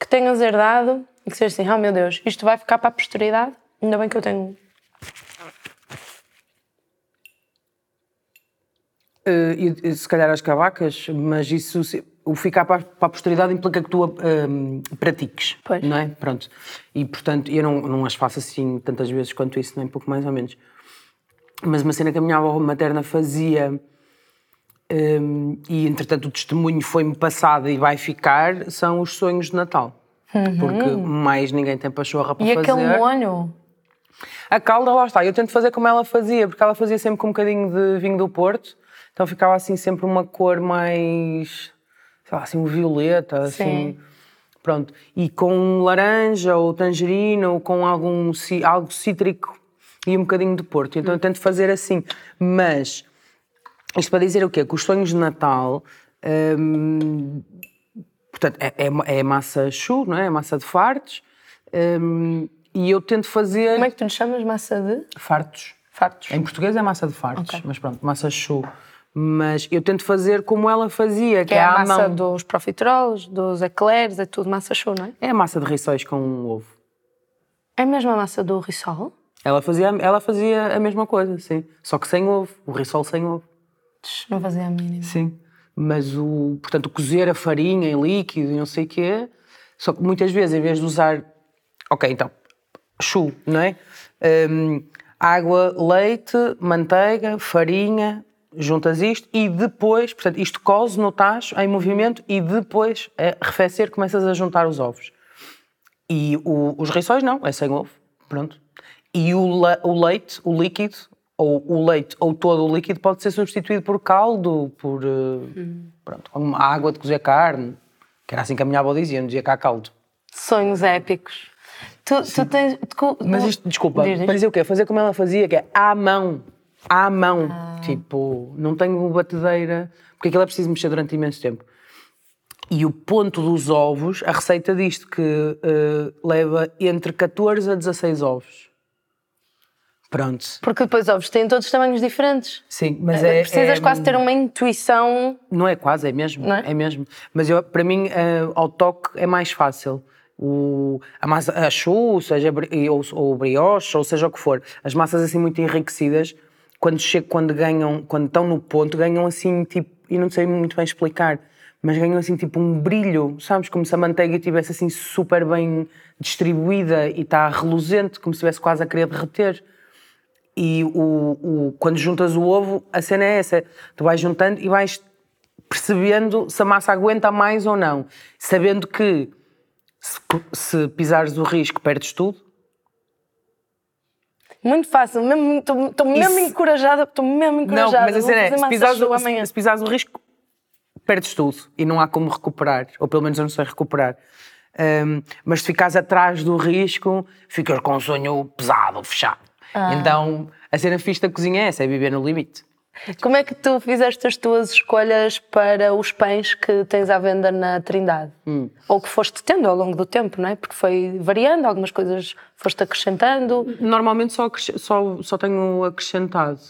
que tenhas herdado e que seja assim, oh meu Deus, isto vai ficar para a posteridade? Ainda bem que eu tenho. Uh, se calhar as cavacas, mas isso, o ficar para, a posteridade implica que tu uh, pratiques, pois. não é? Pronto. E portanto, eu não, não as faço assim tantas vezes quanto isso, nem pouco mais ou menos. Mas uma cena que a minha avó materna fazia, um, e entretanto o testemunho foi-me passado e vai ficar, são os sonhos de Natal. Uhum. Porque mais ninguém tem pachorra para e fazer. E aquele molho? A calda, lá está. Eu tento fazer como ela fazia, porque ela fazia sempre com um bocadinho de vinho do Porto. Então ficava assim sempre uma cor mais, sei lá, assim, um violeta, assim. Pronto. E com laranja ou tangerina ou com algum, algo cítrico e um bocadinho de Porto. Então eu tento fazer assim. Mas, isto para dizer o quê? Que os sonhos de Natal. Hum, portanto, é, é, é, massa chu, não é? É massa de fartos. Hum, e eu tento fazer. Como é que tu lhe chamas massa de? Fartos. Fartos. Em português é massa de fartos, okay. mas pronto, massa chu. Mas eu tento fazer como ela fazia, que, que é, é a massa mão. dos profiteroles, dos eclairs, é tudo massa chu, não é? É a massa de rissóis com um ovo. É mesmo a massa do rissol? Ela fazia, ela fazia a mesma coisa, sim. Só que sem ovo, o rissol sem ovo. Não fazia a mínima. Sim. Mas o, portanto, cozer a farinha em líquido e não sei o quê, só que muitas vezes, em vez de usar, ok, então, chu, não é? Hum, água, leite, manteiga, farinha, juntas isto e depois, portanto, isto coze no tacho em movimento e depois, a arrefecer, começas a juntar os ovos. E o, os rissóis não, é sem ovo, pronto. E o, o leite, o líquido, ou o leite ou todo o líquido pode ser substituído por caldo, por hum. pronto, uma água de cozer carne, que era assim que a minha avó dizia, não dizia cá caldo. Sonhos épicos. Tu, tu tens, tu, Mas isto, desculpa, dizer o quê? Fazer como ela fazia, que é à mão. À mão. Ah. Tipo, não tenho batedeira, porque aquilo é preciso mexer durante imenso tempo. E o ponto dos ovos, a receita disto que uh, leva entre 14 a 16 ovos. Pronto. Porque depois ovos têm todos tamanhos diferentes. Sim, mas é. Precisas é, quase ter uma intuição. Não é quase, é mesmo. É? é? mesmo. Mas eu, para mim, uh, ao toque é mais fácil. O, a massa, a chu, seja, ou, ou brioche, ou seja o que for. As massas assim muito enriquecidas, quando, chego, quando ganham, quando estão no ponto, ganham assim, tipo, e não sei muito bem explicar mas ganhou assim tipo um brilho, sabes? Como se a manteiga estivesse assim super bem distribuída e está reluzente, como se estivesse quase a querer derreter. E o, o, quando juntas o ovo, a cena é essa: tu vais juntando e vais percebendo se a massa aguenta mais ou não, sabendo que se, se pisares o risco, perdes tudo. Muito fácil, estou mesmo encorajada, estou mesmo encorajada. Não, mas a cena é, se pisares, o, se, se pisares o risco, perdes tudo e não há como recuperar, ou pelo menos eu não sei recuperar. Um, mas se ficares atrás do risco, ficas com um sonho pesado, fechado. Ah. Então, a cena fixe da cozinha é essa, é viver no limite. Como é que tu fizeste as tuas escolhas para os pães que tens à venda na Trindade? Hum. Ou que foste tendo ao longo do tempo, não é? Porque foi variando, algumas coisas foste acrescentando. Normalmente só, só, só tenho acrescentado.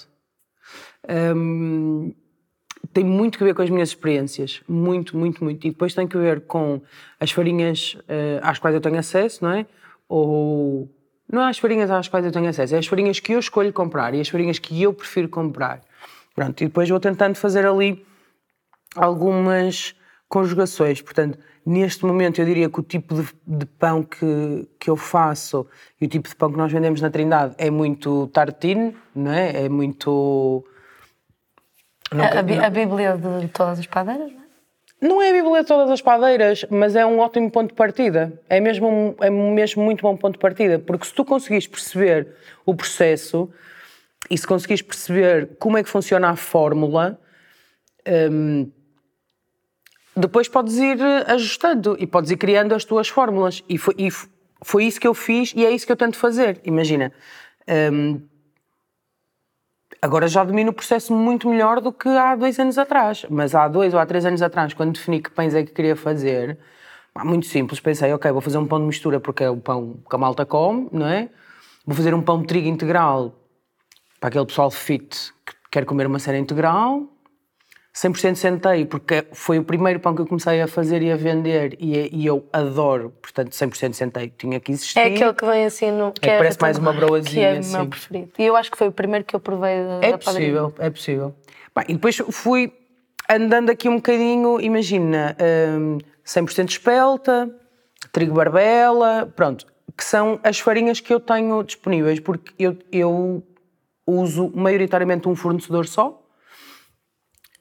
Um, tem muito que ver com as minhas experiências, muito, muito, muito. E depois tem que ver com as farinhas uh, às quais eu tenho acesso, não é? Ou não é as farinhas às quais eu tenho acesso, é as farinhas que eu escolho comprar e as farinhas que eu prefiro comprar. Pronto, e depois vou tentando fazer ali algumas conjugações. Portanto, neste momento eu diria que o tipo de, de, pão que, que eu faço e o tipo de pão que nós vendemos na Trindade é muito tartine, não é? É muito Nunca, a, a, Bíblia de todas as padeiras, não é? Não é a Bíblia de todas as padeiras, mas é um ótimo ponto de partida. É mesmo, é mesmo muito bom ponto de partida, porque se tu conseguires perceber o processo e se conseguires perceber como é que funciona a fórmula, hum, depois podes ir ajustando e podes ir criando as tuas fórmulas. E foi, e foi isso que eu fiz e é isso que eu tento fazer. Imagina. Hum, Agora já domino o processo muito melhor do que há dois anos atrás. Mas há dois ou há três anos atrás, quando defini que pães é que queria fazer, muito simples, pensei, ok, vou fazer um pão de mistura porque é o pão que a malta come, não é? Vou fazer um pão de trigo integral para aquele pessoal fit que quer comer uma cena integral. 100% sentei, porque foi o primeiro pão que eu comecei a fazer e a vender e, e eu adoro, portanto 100% sentei, tinha que existir. É aquele que vem assim no... Que é, parece mais uma broazinha. Que é o meu preferido. E eu acho que foi o primeiro que eu provei da, É da possível, padaria. é possível. Bem, e depois fui andando aqui um bocadinho, imagina, um, 100% espelta, trigo barbela, pronto, que são as farinhas que eu tenho disponíveis, porque eu, eu uso maioritariamente um fornecedor só,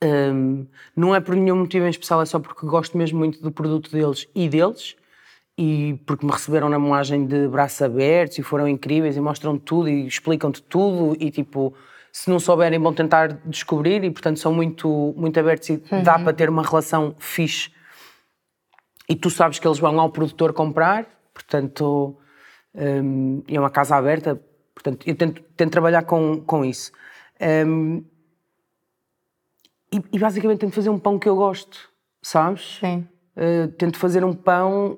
um, não é por nenhum motivo em especial, é só porque gosto mesmo muito do produto deles e deles e porque me receberam na moagem de braços abertos e foram incríveis e mostram tudo e explicam-te tudo e tipo, se não souberem vão tentar descobrir e portanto são muito, muito abertos e uhum. dá para ter uma relação fixe e tu sabes que eles vão ao produtor comprar, portanto um, é uma casa aberta, portanto eu tento, tento trabalhar com, com isso. Um, e, e, basicamente tento fazer um pão que eu gosto, sabes? Sim. Uh, tento fazer um pão,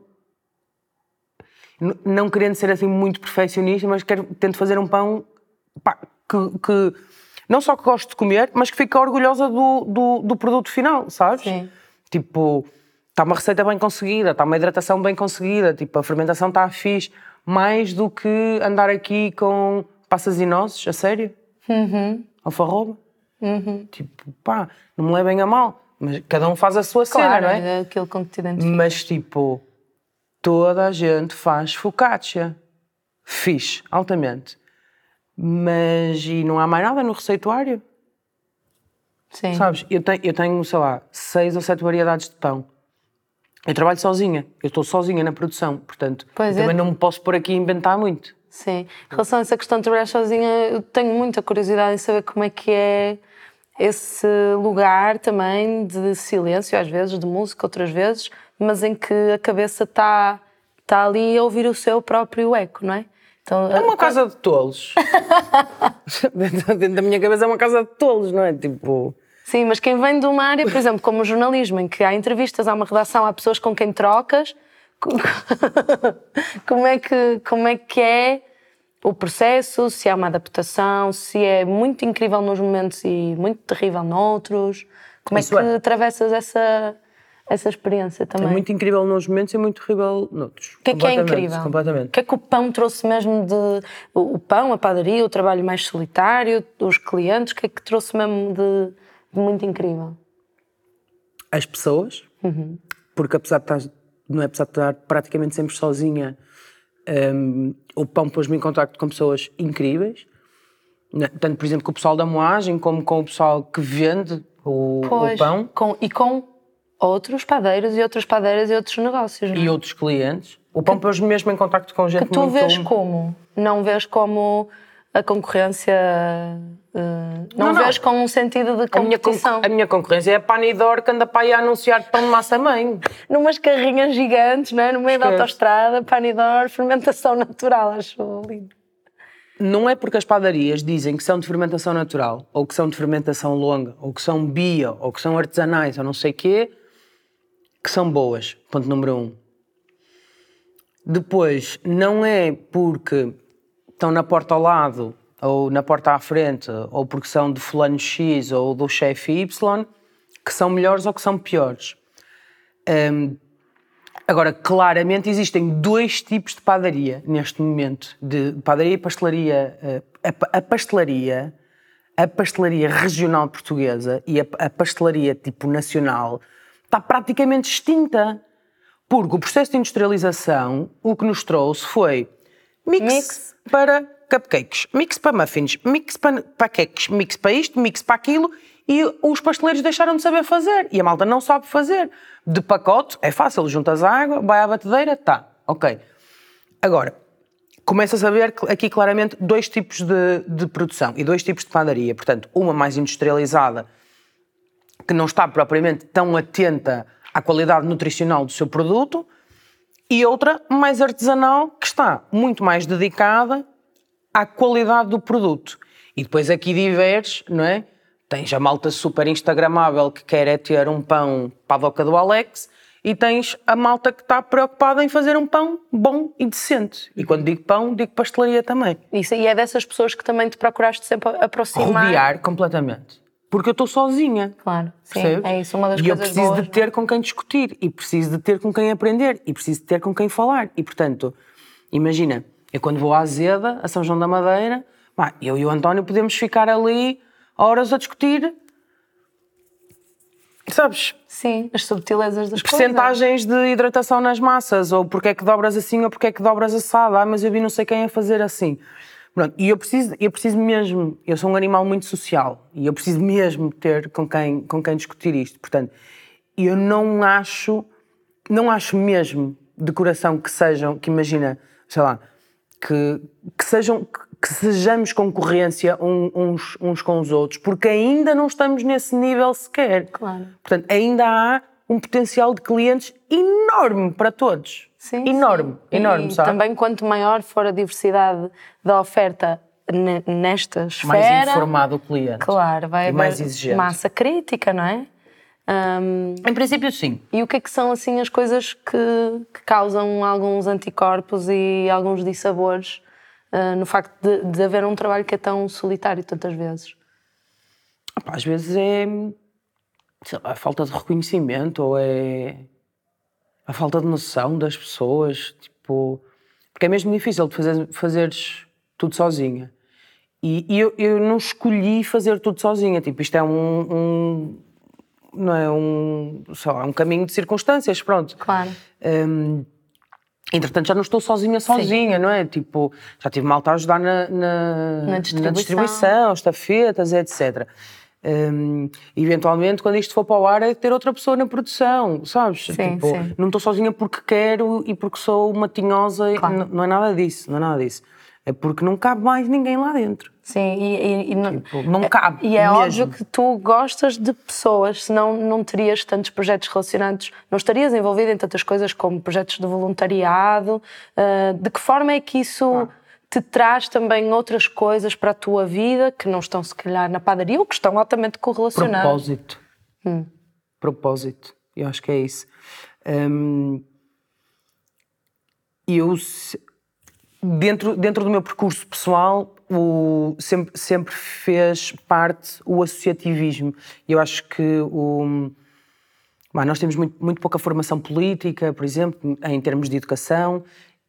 não querendo ser assim muito perfeccionista, mas quero, tento fazer um pão pá, que, que, não só que gosto de comer, mas que fica orgulhosa do, do, do produto final, sabes? Sim. Tipo, está uma receita bem conseguida, está uma hidratação bem conseguida, tipo, a fermentação está fixe, mais do que andar aqui com Passas e nozes, a sério? Uhum. Alfarroba? Tipo, pá, não me levem a mal. Mas cada um faz a sua Claro, cena, não é? é aquilo com que te identificas. Mas tipo, toda a gente faz focaccia. Fixe, altamente. Mas e não há mais nada no receituário? Sim. Sabes? Eu tenho, eu tenho, sei lá, seis ou sete variedades de pão. Eu trabalho sozinha. Eu estou sozinha na produção. Portanto, eu é. também não me posso pôr aqui a inventar muito. Sim. Em relação a essa questão de trabalhar sozinha, eu tenho muita curiosidade em saber como é que é esse lugar também de silêncio, às vezes, de música, outras vezes, mas em que a cabeça está tá ali a ouvir o seu próprio eco, não é? Então, É uma casa de tolos. Dentro da minha cabeça é uma casa de tolos, não é? Tipo. Sim, mas quem vem de uma área, por exemplo, como o jornalismo, em que há entrevistas, há uma redação, há pessoas com quem trocas, co- como é que, como é, que é o processo, se há uma adaptação, se é muito incrível nos momentos e muito terrível noutros, como Isso é que é. atravessas essa, essa experiência também? É muito incrível nos momentos e muito terrível noutros. O que é que é incrível? Completamente. O que é que o pão trouxe mesmo de. O o pão, a padaria, o trabalho mais solitário, os clientes, o que é que trouxe mesmo de muito incrível? As pessoas, Uhum. porque apesar de estar, não é apesar de estar praticamente sempre sozinha, hum, o pão pôs-me em contacto com pessoas incríveis. Tanto, por exemplo, com o pessoal da moagem, como com o pessoal que vende o, o Pois, pão com- e com outros padeiros e outras padeiras e outros negócios, não é? e outros clientes. O pão pôs-me mesmo em contacto com gente Que tu muito... vês como? Não vês como a concorrência. eh, não, Não, não. vês com um sentido de A minha, competição. a minha concorrência é a Panidor que anda para aí a anunciar pão de massa-mãe. Numas carrinhas gigantes, não é? no meio da Esquece. autostrada, panidor, fermentação natural, acho lindo. Não é porque as padarias dizem que são de fermentação natural, ou que são de fermentação longa, ou que são bio, ou que são artesanais, ou não sei quê, que são boas. Ponto número um. Depois, não é porque estão na porta ao lado, ou na porta à frente, ou porque são de fulano X ou do chefe Y, que são melhores ou que são piores. Hum, Agora, claramente existem dois tipos de padaria neste momento, de padaria e pastelaria. Eh, A, a pastelaria, a pastelaria regional portuguesa e a, a pastelaria tipo nacional está praticamente extinta. Porque o processo de industrialização o que nos trouxe foi mix, Mix. para cupcakes, mix para muffins, mix para, para queques, mix para isto, mix para aquilo e os pasteleiros deixaram de saber fazer e a malta não sabe fazer. De pacote é fácil, juntas a água, vai à batedeira, tá, ok. Agora, começa a saber aqui claramente dois tipos de, de produção e dois tipos de padaria. Portanto, uma mais industrializada, que não está propriamente tão atenta à qualidade nutricional do seu produto, e outra mais artesanal, que está muito mais dedicada à qualidade do produto. E depois aqui diverges, não é? Tens a malta super instagramável que quer é ter um pão para a doca do Alex e tens a malta que está preocupada em fazer um pão bom e decente. E quando digo pão, digo pastelaria também. Isso, e é dessas pessoas que também te procuraste sempre aproximar. Rodear completamente. Porque eu estou sozinha. Claro, sim, Percebes? é isso, uma das e eu coisas preciso boas, de ter com quem discutir, e preciso de ter com quem aprender, e preciso de ter com quem falar. E, portanto, imagina, eu quando vou à Azeda, a São João da Madeira, pá, eu e o António podemos ficar ali horas a discutir, sabes, Sim, as subtilezas das coisas. percentagens de hidratação nas massas, ou porque é que dobras assim, ou porque é que dobras assado, ah, mas eu vi não sei quem a fazer assim. Pronto, e eu preciso, eu preciso mesmo, eu sou um animal muito social, e eu preciso mesmo ter com quem, com quem discutir isto. Portanto, eu não acho, não acho mesmo de coração que sejam, que imagina, sei lá, que, que sejam, que sejamos concorrência uns, uns com os outros, porque ainda não estamos nesse nível sequer. Claro. Portanto, ainda há um potencial de clientes enorme para todos. Sim, enorme, sim. enorme, e sabe? também quanto maior for a diversidade da oferta ne- nesta esfera, mais informado o cliente. claro, vai haver mais exigente. massa crítica, não é? Ahm, Em princípio, sim. e o que é que são assim as coisas que, que causam alguns anticorpos e alguns dissabores ah, no facto de, de haver um trabalho que é tão solitário tantas vezes? Opa, Às vezes é lá, a falta de reconhecimento ou é a falta de noção das pessoas, tipo, porque é mesmo difícil de fazer, fazeres tudo sozinha. E, e eu, eu, não escolhi fazer tudo sozinha. Tipo, isto é um, um não é um, só um caminho de circunstâncias, pronto. Claro. Um, entretanto, já não estou sozinha, sozinha, Sim. não é? Tipo, já tive malta a ajudar na, na, na distribuição, na distribuição estafetas, etc. Um, eventualmente, quando isto for para o ar, é ter outra pessoa na produção, sabes? Sim, tipo, sim. Não estou sozinha porque quero e porque sou uma tinhosa, claro. não, é nada disso, não é nada disso. É porque não cabe mais ninguém lá dentro. Sim, e, e, e não, tipo, não cabe. E é mesmo. óbvio que tu gostas de pessoas, senão não terias tantos projetos relacionados, não estarias envolvida em tantas coisas como projetos de voluntariado. Uh, de que forma é que isso ah. Te traz também outras coisas para a tua vida que não estão, se calhar, na padaria ou que estão altamente correlacionadas? Propósito. Hum. Propósito. Eu acho que é isso. Hum, eu dentro, dentro do meu percurso pessoal, o, sempre, sempre fez parte o associativismo. Eu acho que o, bom, nós temos muito, muito pouca formação política, por exemplo, em termos de educação,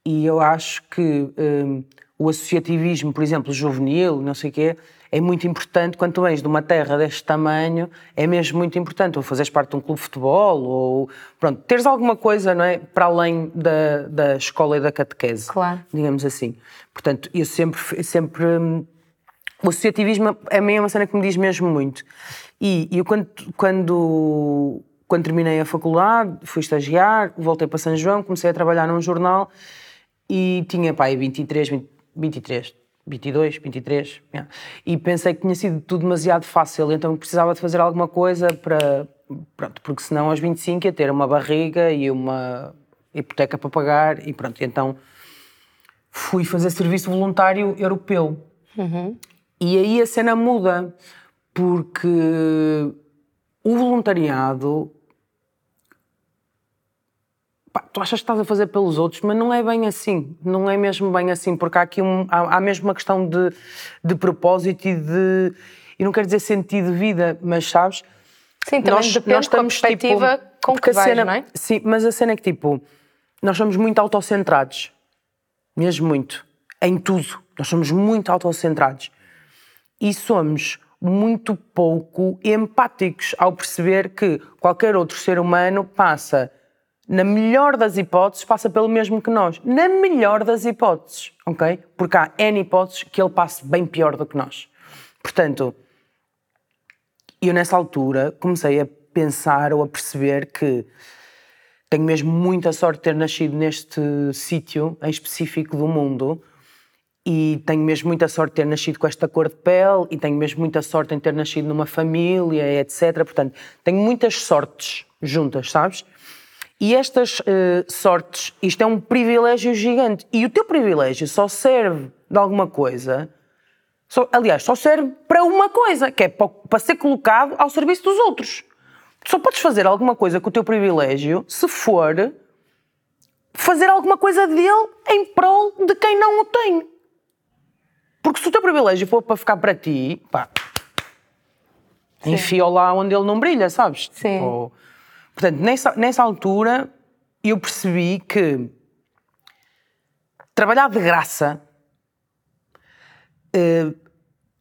e eu acho que um, o associativismo, por exemplo, juvenil, não sei o quê, é muito importante quando tu vens de uma terra deste tamanho, é mesmo muito importante, ou fazeres parte de um clube de futebol, ou pronto, teres alguma coisa, não é, para além da, da escola e da catequese, claro. digamos assim. Portanto, eu sempre, sempre, o associativismo é uma cena que me diz mesmo muito. E eu quando, quando, quando terminei a faculdade, fui estagiar, voltei para São João, comecei a trabalhar num jornal e tinha, pá, 23, 20, 23, 22, 23, yeah. e pensei que tinha sido tudo demasiado fácil, então precisava de fazer alguma coisa para, pronto, porque senão aos 25 ia ter uma barriga e uma hipoteca para pagar e pronto, então fui fazer serviço voluntário europeu. Uhum. E aí a cena muda, porque o voluntariado pá, tu achas que estás a fazer pelos outros, mas não é bem assim, não é mesmo bem assim, porque há aqui um, há, há mesmo uma questão de, de propósito e de, e não quero dizer sentido de vida, mas sabes? Sim, também nós, depende nós estamos, com a perspectiva tipo, com que vais, cena, não é? Sim, mas a cena é que tipo, nós somos muito autocentrados, mesmo muito, em tudo, nós somos muito autocentrados. E somos muito pouco empáticos ao perceber que qualquer outro ser humano passa na melhor das hipóteses, passa pelo mesmo que nós. Na melhor das hipóteses, ok? Porque há N hipóteses que ele passe bem pior do que nós. Portanto, eu nessa altura comecei a pensar ou a perceber que tenho mesmo muita sorte de ter nascido neste sítio em específico do mundo e tenho mesmo muita sorte de ter nascido com esta cor de pele e tenho mesmo muita sorte em ter nascido numa família, etc. Portanto, tenho muitas sortes juntas, sabes? E estas uh, sortes, isto é um privilégio gigante. E o teu privilégio só serve de alguma coisa, só, aliás, só serve para uma coisa, que é para, para ser colocado ao serviço dos outros. Tu só podes fazer alguma coisa com o teu privilégio se for fazer alguma coisa dele em prol de quem não o tem. Porque se o teu privilégio for para ficar para ti, pá, enfia-o lá onde ele não brilha, sabes? Sim. Ou, Portanto, nessa, nessa altura, eu percebi que trabalhar de graça uh,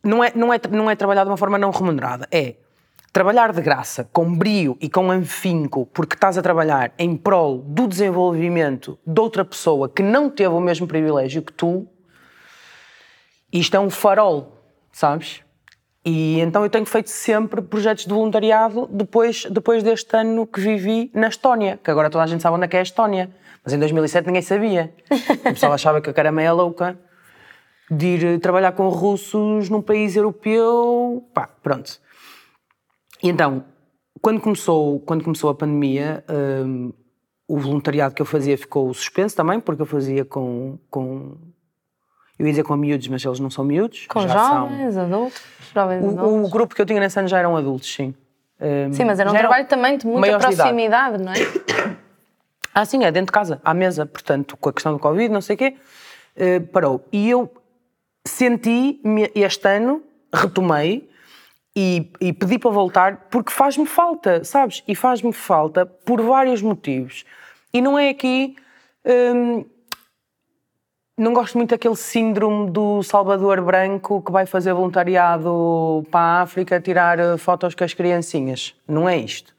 não, é, não, é, não é trabalhar de uma forma não remunerada. É trabalhar de graça, com brio e com afinco, porque estás a trabalhar em prol do desenvolvimento de outra pessoa que não teve o mesmo privilégio que tu, isto é um farol, sabes? E então eu tenho feito sempre projetos de voluntariado depois, depois deste ano que vivi na Estónia, que agora toda a gente sabe onde é que é a Estónia, mas em 2007 ninguém sabia. O pessoal achava que a cara meia louca de ir trabalhar com russos num país europeu, pá, pronto. E então, quando começou, quando começou a pandemia, um, o voluntariado que eu fazia ficou suspenso também, porque eu fazia com, com eu ia dizer com miúdos, mas eles não são miúdos. Com jovens, são... adultos, jovens o, adultos. O grupo que eu tinha nesse ano já eram adultos, sim. Um, sim, mas era um trabalho também de muita proximidade, não é? Ah, sim, é dentro de casa, à mesa. Portanto, com a questão do Covid, não sei o quê, uh, parou. E eu senti, este ano, retomei e, e pedi para voltar porque faz-me falta, sabes? E faz-me falta por vários motivos. E não é aqui... Um, não gosto muito daquele síndrome do Salvador Branco que vai fazer voluntariado para a África tirar eh, fotos com as criancinhas. Não é isto.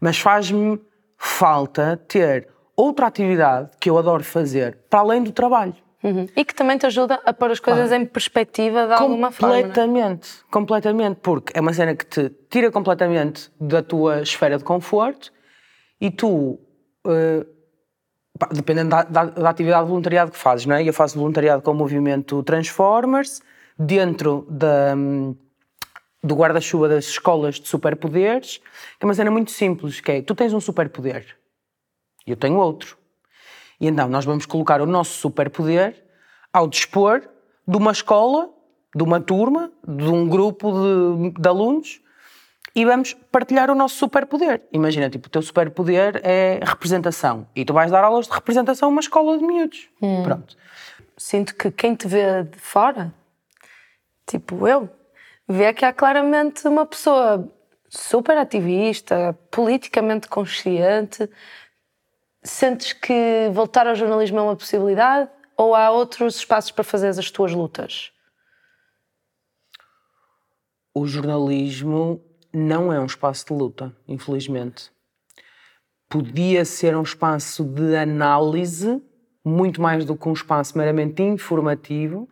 Mas faz-me falta ter outra atividade que eu adoro fazer para além do trabalho. Uhum. E que também te ajuda a pôr as coisas em perspectiva de alguma forma. é? Completamente, completamente, porque é uma cena que te tira completamente da tua esfera de conforto e tu, uh, dependendo da, da, da, atividade de voluntariado que fazes, não é? Eu faço voluntariado com o movimento Transformers, dentro da, do guarda-chuva das escolas de superpoderes, que é uma cena muito simples, que é, tu tens um superpoder, e eu tenho outro. E então nós vamos colocar o nosso superpoder ao dispor de uma escola, de uma turma, de um grupo de, de alunos e vamos partilhar o nosso superpoder. Imagina, tipo, o teu superpoder é representação e tu vais dar aulas de representação a uma escola de miúdos. Hum. Pronto. Sinto que quem te vê de fora, tipo eu, vê que há claramente uma pessoa super ativista, politicamente consciente, Sentes que voltar ao jornalismo é uma possibilidade ou há outros espaços para fazer as tuas lutas? O jornalismo não é um espaço de luta, infelizmente. Podia ser um espaço de análise, muito mais do que um espaço meramente informativo.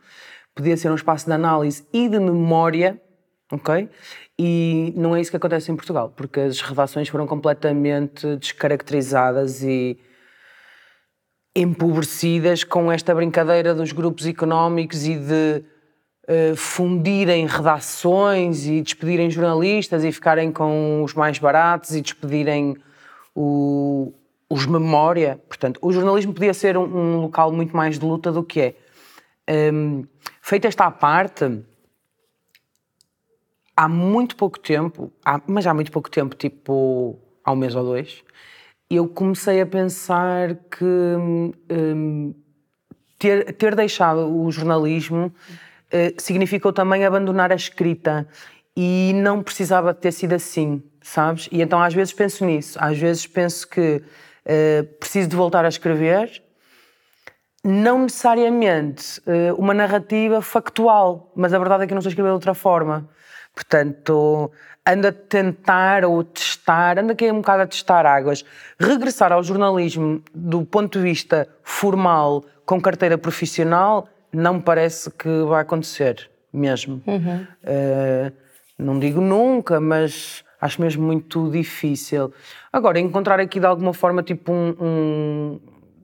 Podia ser um espaço de análise e de memória, ok? E não é isso que acontece em Portugal, porque as redações foram completamente descaracterizadas e empobrecidas com esta brincadeira dos grupos económicos e de uh, fundirem redações e despedirem jornalistas e ficarem com os mais baratos e despedirem o, os memória. Portanto, o jornalismo podia ser um, um local muito mais de luta do que é. Um, feita esta parte, há muito pouco tempo, há, mas há muito pouco tempo, tipo há um mês ou dois, eu comecei a pensar que um, ter, ter deixado o jornalismo significou também abandonar a escrita e não precisava ter sido assim, sabes? E então às vezes penso nisso, às vezes penso que uh, preciso de voltar a escrever, não necessariamente uh, uma narrativa factual, mas a verdade é que eu não sei escrever de outra forma. Portanto, anda a tentar ou testar, anda aqui um bocado a testar águas. Regressar ao jornalismo do ponto de vista formal, com carteira profissional, não me parece que vai acontecer mesmo. Uhum. Uh, não digo nunca, mas acho mesmo muito difícil. Agora, encontrar aqui de alguma forma tipo um, um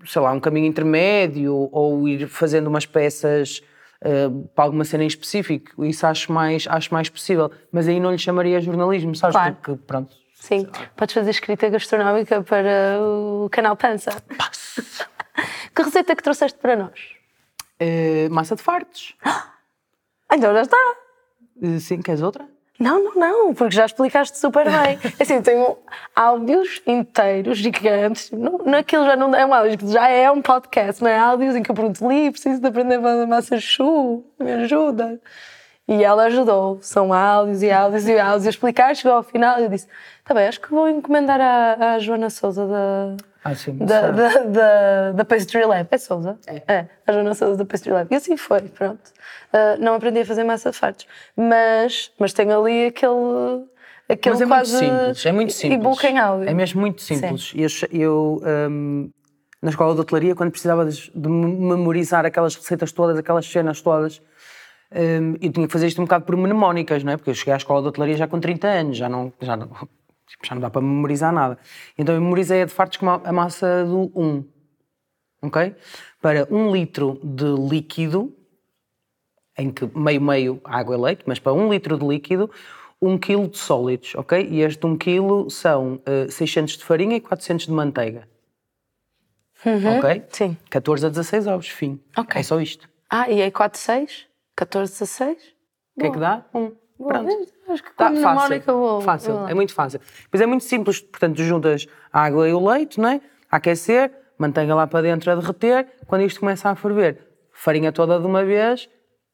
sei lá, um caminho intermédio ou ir fazendo umas peças uh, para alguma cena em específico, isso acho mais, acho mais possível. Mas aí não lhe chamaria jornalismo, sabes? Claro. Porque, pronto. Sim, podes fazer escrita gastronómica para o canal Pança. que receita que trouxeste para nós? Uh, massa de fartos. Então já está. Uh, sim, queres outra? Não, não, não, porque já explicaste super bem. Assim, tenho áudios inteiros, gigantes. Não, naquilo já não é um áudio, já é um podcast, não é? Áudios em que eu pergunto, Li, preciso de aprender a fazer massa chu, me ajuda. E ela ajudou. São áudios e áudios e áudios. A explicar, chegou ao final e eu disse: tá bem, acho que vou encomendar à, à Joana Souza da, da, da, da, da, Pastry Lab. É Souza? É. é. A Joana Souza da Pastry Lab. E assim foi, pronto. Uh, não aprendi a fazer massa de fartos. Mas, mas tenho ali aquele. Aquele mas é quase muito simples, é muito simples. E boca em áudio. É mesmo muito simples. Sim. Eu, eu um, na escola de hotelaria, quando precisava de, de memorizar aquelas receitas todas, aquelas cenas todas, um, eu tinha que fazer isto um bocado por mnemónicas, não é? Porque eu cheguei à escola de hotelaria já com 30 anos, já não, já não, tipo, já não dá para memorizar nada. Então eu memorizei a de fartos com a massa do 1, ok? Para um litro de líquido, em que meio-meio água e leite, mas para um litro de líquido, um quilo de sólidos, ok? E este um quilo são uh, 600 de farinha e 400 de manteiga. Uhum, ok? Sim. 14 a 16 ovos, fim. Ok. É só isto. Ah, e aí 4, 6? 14, 16? O que é que dá? Um. Pronto. Acho que tá, fácil, vou, fácil. Vou é muito fácil. Pois é muito simples, portanto, juntas a água e o leite, não é? A aquecer, manteiga lá para dentro a derreter, quando isto começa a ferver, farinha toda de uma vez,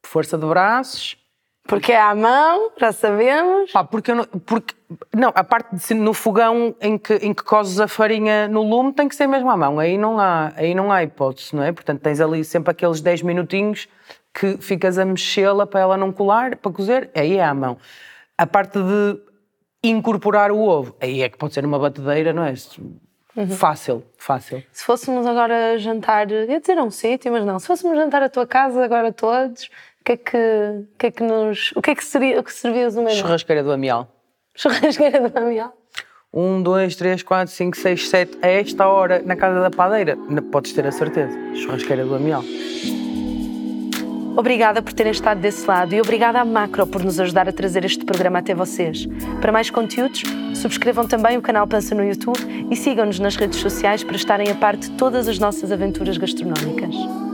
força de braços Porque é à mão, já sabemos. Pá, porque, não, porque não, a parte de no fogão em que, em que cozes a farinha no lume tem que ser mesmo à mão. Aí não há, aí não há hipótese, não é? Portanto, tens ali sempre aqueles 10 minutinhos que ficas a mexê-la para ela não colar, para cozer, aí é à mão. A parte de incorporar o ovo, aí é que pode ser uma batedeira, não é? Uhum. Fácil, fácil. Se fôssemos agora jantar, ia dizer a um sítio, mas não, se fôssemos jantar à tua casa agora todos, o que é que, o que, é que nos. O que é que seria o que servias o menu? Churrasqueira do Amial. Churrasqueira do Amial? Um, dois, três, quatro, cinco, seis, sete. A esta hora, na casa da padeira, podes ter a certeza. Churrasqueira do Amial. Obrigada por terem estado desse lado e obrigada à Macro por nos ajudar a trazer este programa até vocês. Para mais conteúdos, subscrevam também o canal Pança no YouTube e sigam-nos nas redes sociais para estarem a par de todas as nossas aventuras gastronómicas.